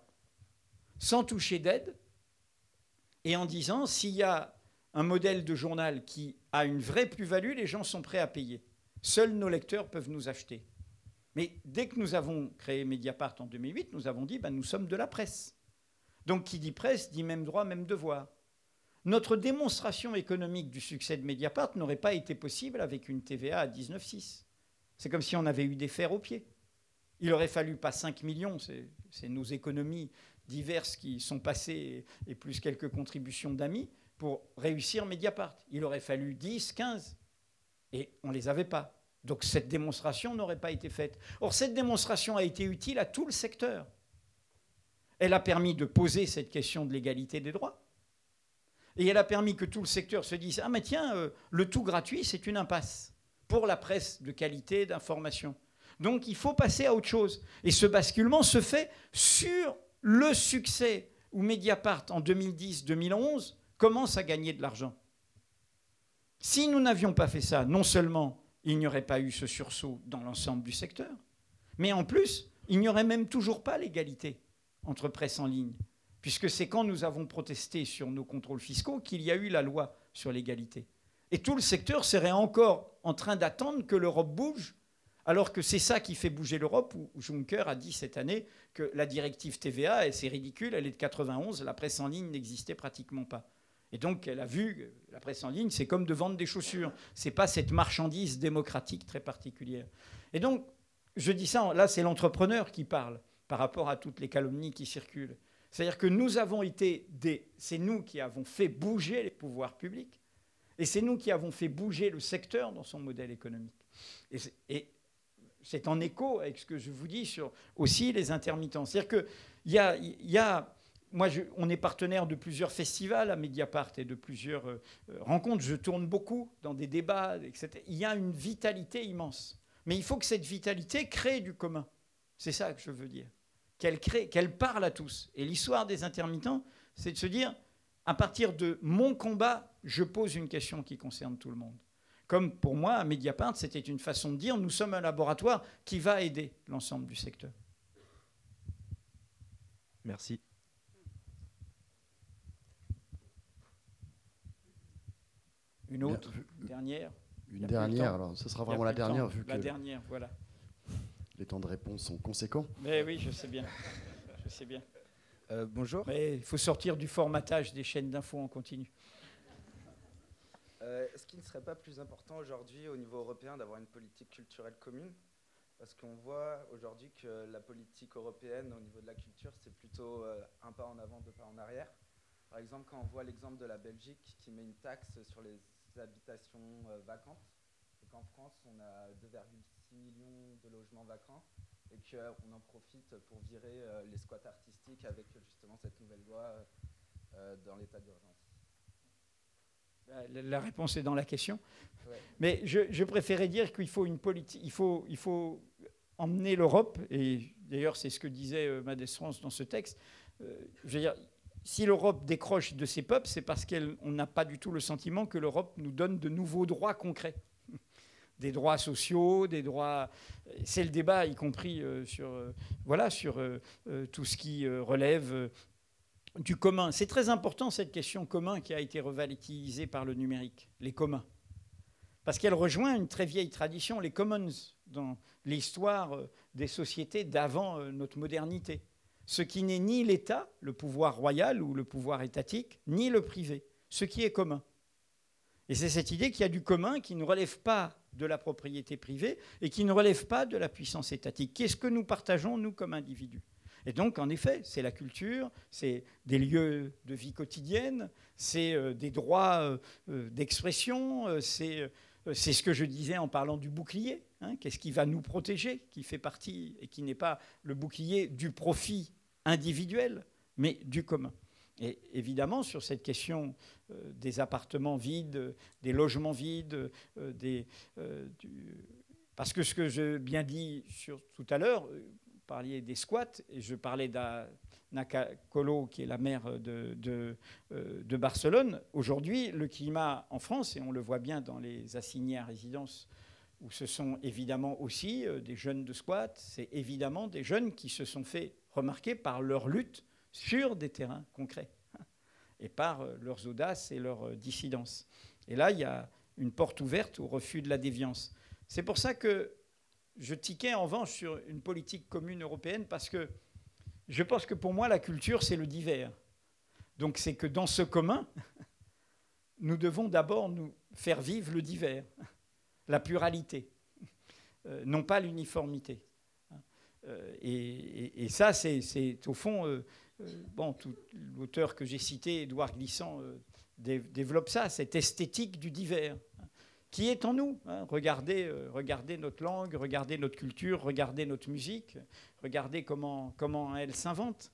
sans toucher d'aide, et en disant s'il y a un modèle de journal qui a une vraie plus-value, les gens sont prêts à payer. Seuls nos lecteurs peuvent nous acheter. Mais dès que nous avons créé Mediapart en 2008, nous avons dit ben, nous sommes de la presse. Donc qui dit presse dit même droit, même devoir. Notre démonstration économique du succès de Mediapart n'aurait pas été possible avec une TVA à 19,6. C'est comme si on avait eu des fers aux pieds. Il aurait fallu pas 5 millions, c'est nos économies diverses qui sont passées et plus quelques contributions d'amis pour réussir Mediapart. Il aurait fallu 10, 15 et on ne les avait pas. Donc cette démonstration n'aurait pas été faite. Or, cette démonstration a été utile à tout le secteur. Elle a permis de poser cette question de l'égalité des droits. Et elle a permis que tout le secteur se dise Ah, mais tiens, euh, le tout gratuit, c'est une impasse pour la presse de qualité, d'information. Donc il faut passer à autre chose. Et ce basculement se fait sur le succès où Mediapart, en 2010-2011, commence à gagner de l'argent. Si nous n'avions pas fait ça, non seulement il n'y aurait pas eu ce sursaut dans l'ensemble du secteur, mais en plus, il n'y aurait même toujours pas l'égalité entre presse en ligne, puisque c'est quand nous avons protesté sur nos contrôles fiscaux qu'il y a eu la loi sur l'égalité. Et tout le secteur serait encore en train d'attendre que l'Europe bouge, alors que c'est ça qui fait bouger l'Europe, où Juncker a dit cette année que la directive TVA, et c'est ridicule, elle est de 91, la presse en ligne n'existait pratiquement pas. Et donc, elle a vu, la presse en ligne, c'est comme de vendre des chaussures. Ce n'est pas cette marchandise démocratique très particulière. Et donc, je dis ça, là, c'est l'entrepreneur qui parle par rapport à toutes les calomnies qui circulent. C'est-à-dire que nous avons été des. C'est nous qui avons fait bouger les pouvoirs publics. Et c'est nous qui avons fait bouger le secteur dans son modèle économique. Et c'est en écho avec ce que je vous dis sur aussi les intermittents. C'est-à-dire qu'il y a, y a moi, on est partenaire de plusieurs festivals à Mediapart et de plusieurs euh, rencontres. Je tourne beaucoup dans des débats, etc. Il y a une vitalité immense. Mais il faut que cette vitalité crée du commun. C'est ça que je veux dire. Qu'elle crée, qu'elle parle à tous. Et l'histoire des intermittents, c'est de se dire, à partir de mon combat, je pose une question qui concerne tout le monde. Comme pour moi, à Mediapart, c'était une façon de dire, nous sommes un laboratoire qui va aider l'ensemble du secteur. Merci. Une autre dernière Une dernière, alors ce sera vraiment la dernière vu la dernière, voilà. Les temps de réponse sont conséquents. Mais oui, je sais bien. Je sais bien. Euh, bonjour. Mais il faut sortir du formatage des chaînes d'infos en continu. Euh, est-ce qu'il ne serait pas plus important aujourd'hui au niveau européen d'avoir une politique culturelle commune? Parce qu'on voit aujourd'hui que la politique européenne au niveau de la culture, c'est plutôt euh, un pas en avant, deux pas en arrière. Par exemple, quand on voit l'exemple de la Belgique qui met une taxe sur les habitations euh, vacantes, et qu'en France, on a 2,6 millions de logements vacants, et qu'on en profite pour virer euh, les squats artistiques avec justement cette nouvelle loi euh, dans l'état d'urgence. La réponse est dans la question. Mais je, préférais dire qu'il faut une politique, il faut, il faut emmener l'Europe, et d'ailleurs c'est ce que disait Madès France dans ce texte. je veux dire, si l'Europe décroche de ses peuples, c'est parce qu'on n'a pas du tout le sentiment que l'Europe nous donne de nouveaux droits concrets. Des droits sociaux, des droits. C'est le débat, y compris euh, sur, euh, voilà, sur euh, tout ce qui relève du commun. C'est très important cette question commun qui a été revitalisée par le numérique, les communs. Parce qu'elle rejoint une très vieille tradition, les commons, dans l'histoire des sociétés d'avant notre modernité ce qui n'est ni l'État, le pouvoir royal ou le pouvoir étatique, ni le privé, ce qui est commun. Et c'est cette idée qu'il y a du commun qui ne relève pas de la propriété privée et qui ne relève pas de la puissance étatique. Qu'est-ce que nous partageons, nous, comme individus Et donc, en effet, c'est la culture, c'est des lieux de vie quotidienne, c'est euh, des droits euh, euh, d'expression, c'est ce que je disais en parlant du bouclier. Hein. Qu'est-ce qui va nous protéger, qui fait partie et qui n'est pas le bouclier du profit individuel, mais du commun. Et évidemment, sur cette question euh, des appartements vides, des logements vides, euh, euh, parce que ce que j'ai bien dit tout à l'heure, parliez des squats, et je parlais d'Anaka Colo, qui est la maire de, de, Barcelone. Aujourd'hui, le climat en France, et on le voit bien dans les assignés à résidence, où ce sont évidemment aussi des jeunes de squat, c'est évidemment des jeunes qui se sont fait remarquer par leur lutte sur des terrains concrets, et par euh, leurs audaces et leurs dissidences. Et là, il y a une porte ouverte au refus de la déviance. C'est pour ça que je tiquais en revanche sur une politique commune européenne parce que je pense que pour moi, la culture, c'est le divers. Donc c'est que dans ce commun, <laughs> nous devons d'abord nous faire vivre le divers, <laughs> la pluralité, <laughs> euh, non pas l'uniformité. Euh, et, ça, c'est au fond, euh, bon, l'auteur que j'ai cité, Édouard Glissant, développe ça, cette esthétique du divers qui est en nous. Hein. Regardez, euh, regardez, notre langue, regardez notre culture, regardez notre musique, regardez comment, comment elle s'invente.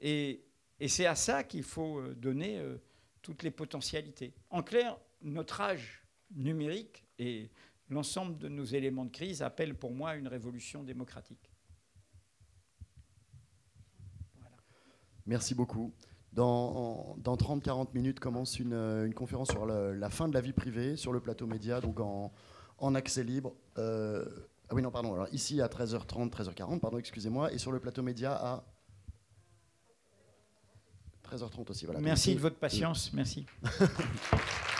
Et, c'est à ça qu'il faut euh, donner euh, toutes les potentialités. En clair, notre âge numérique et l'ensemble de nos éléments de crise appellent pour moi une révolution démocratique. Merci beaucoup. Dans, 30-40 minutes commence une, conférence sur la fin de la vie privée sur le plateau média, donc en, accès libre. Euh, ah oui, non, pardon. Alors ici à 13h30, 13h40, pardon, excusez-moi, et sur le plateau média à 13h30 aussi. Voilà. Merci de votre patience. Merci. <laughs>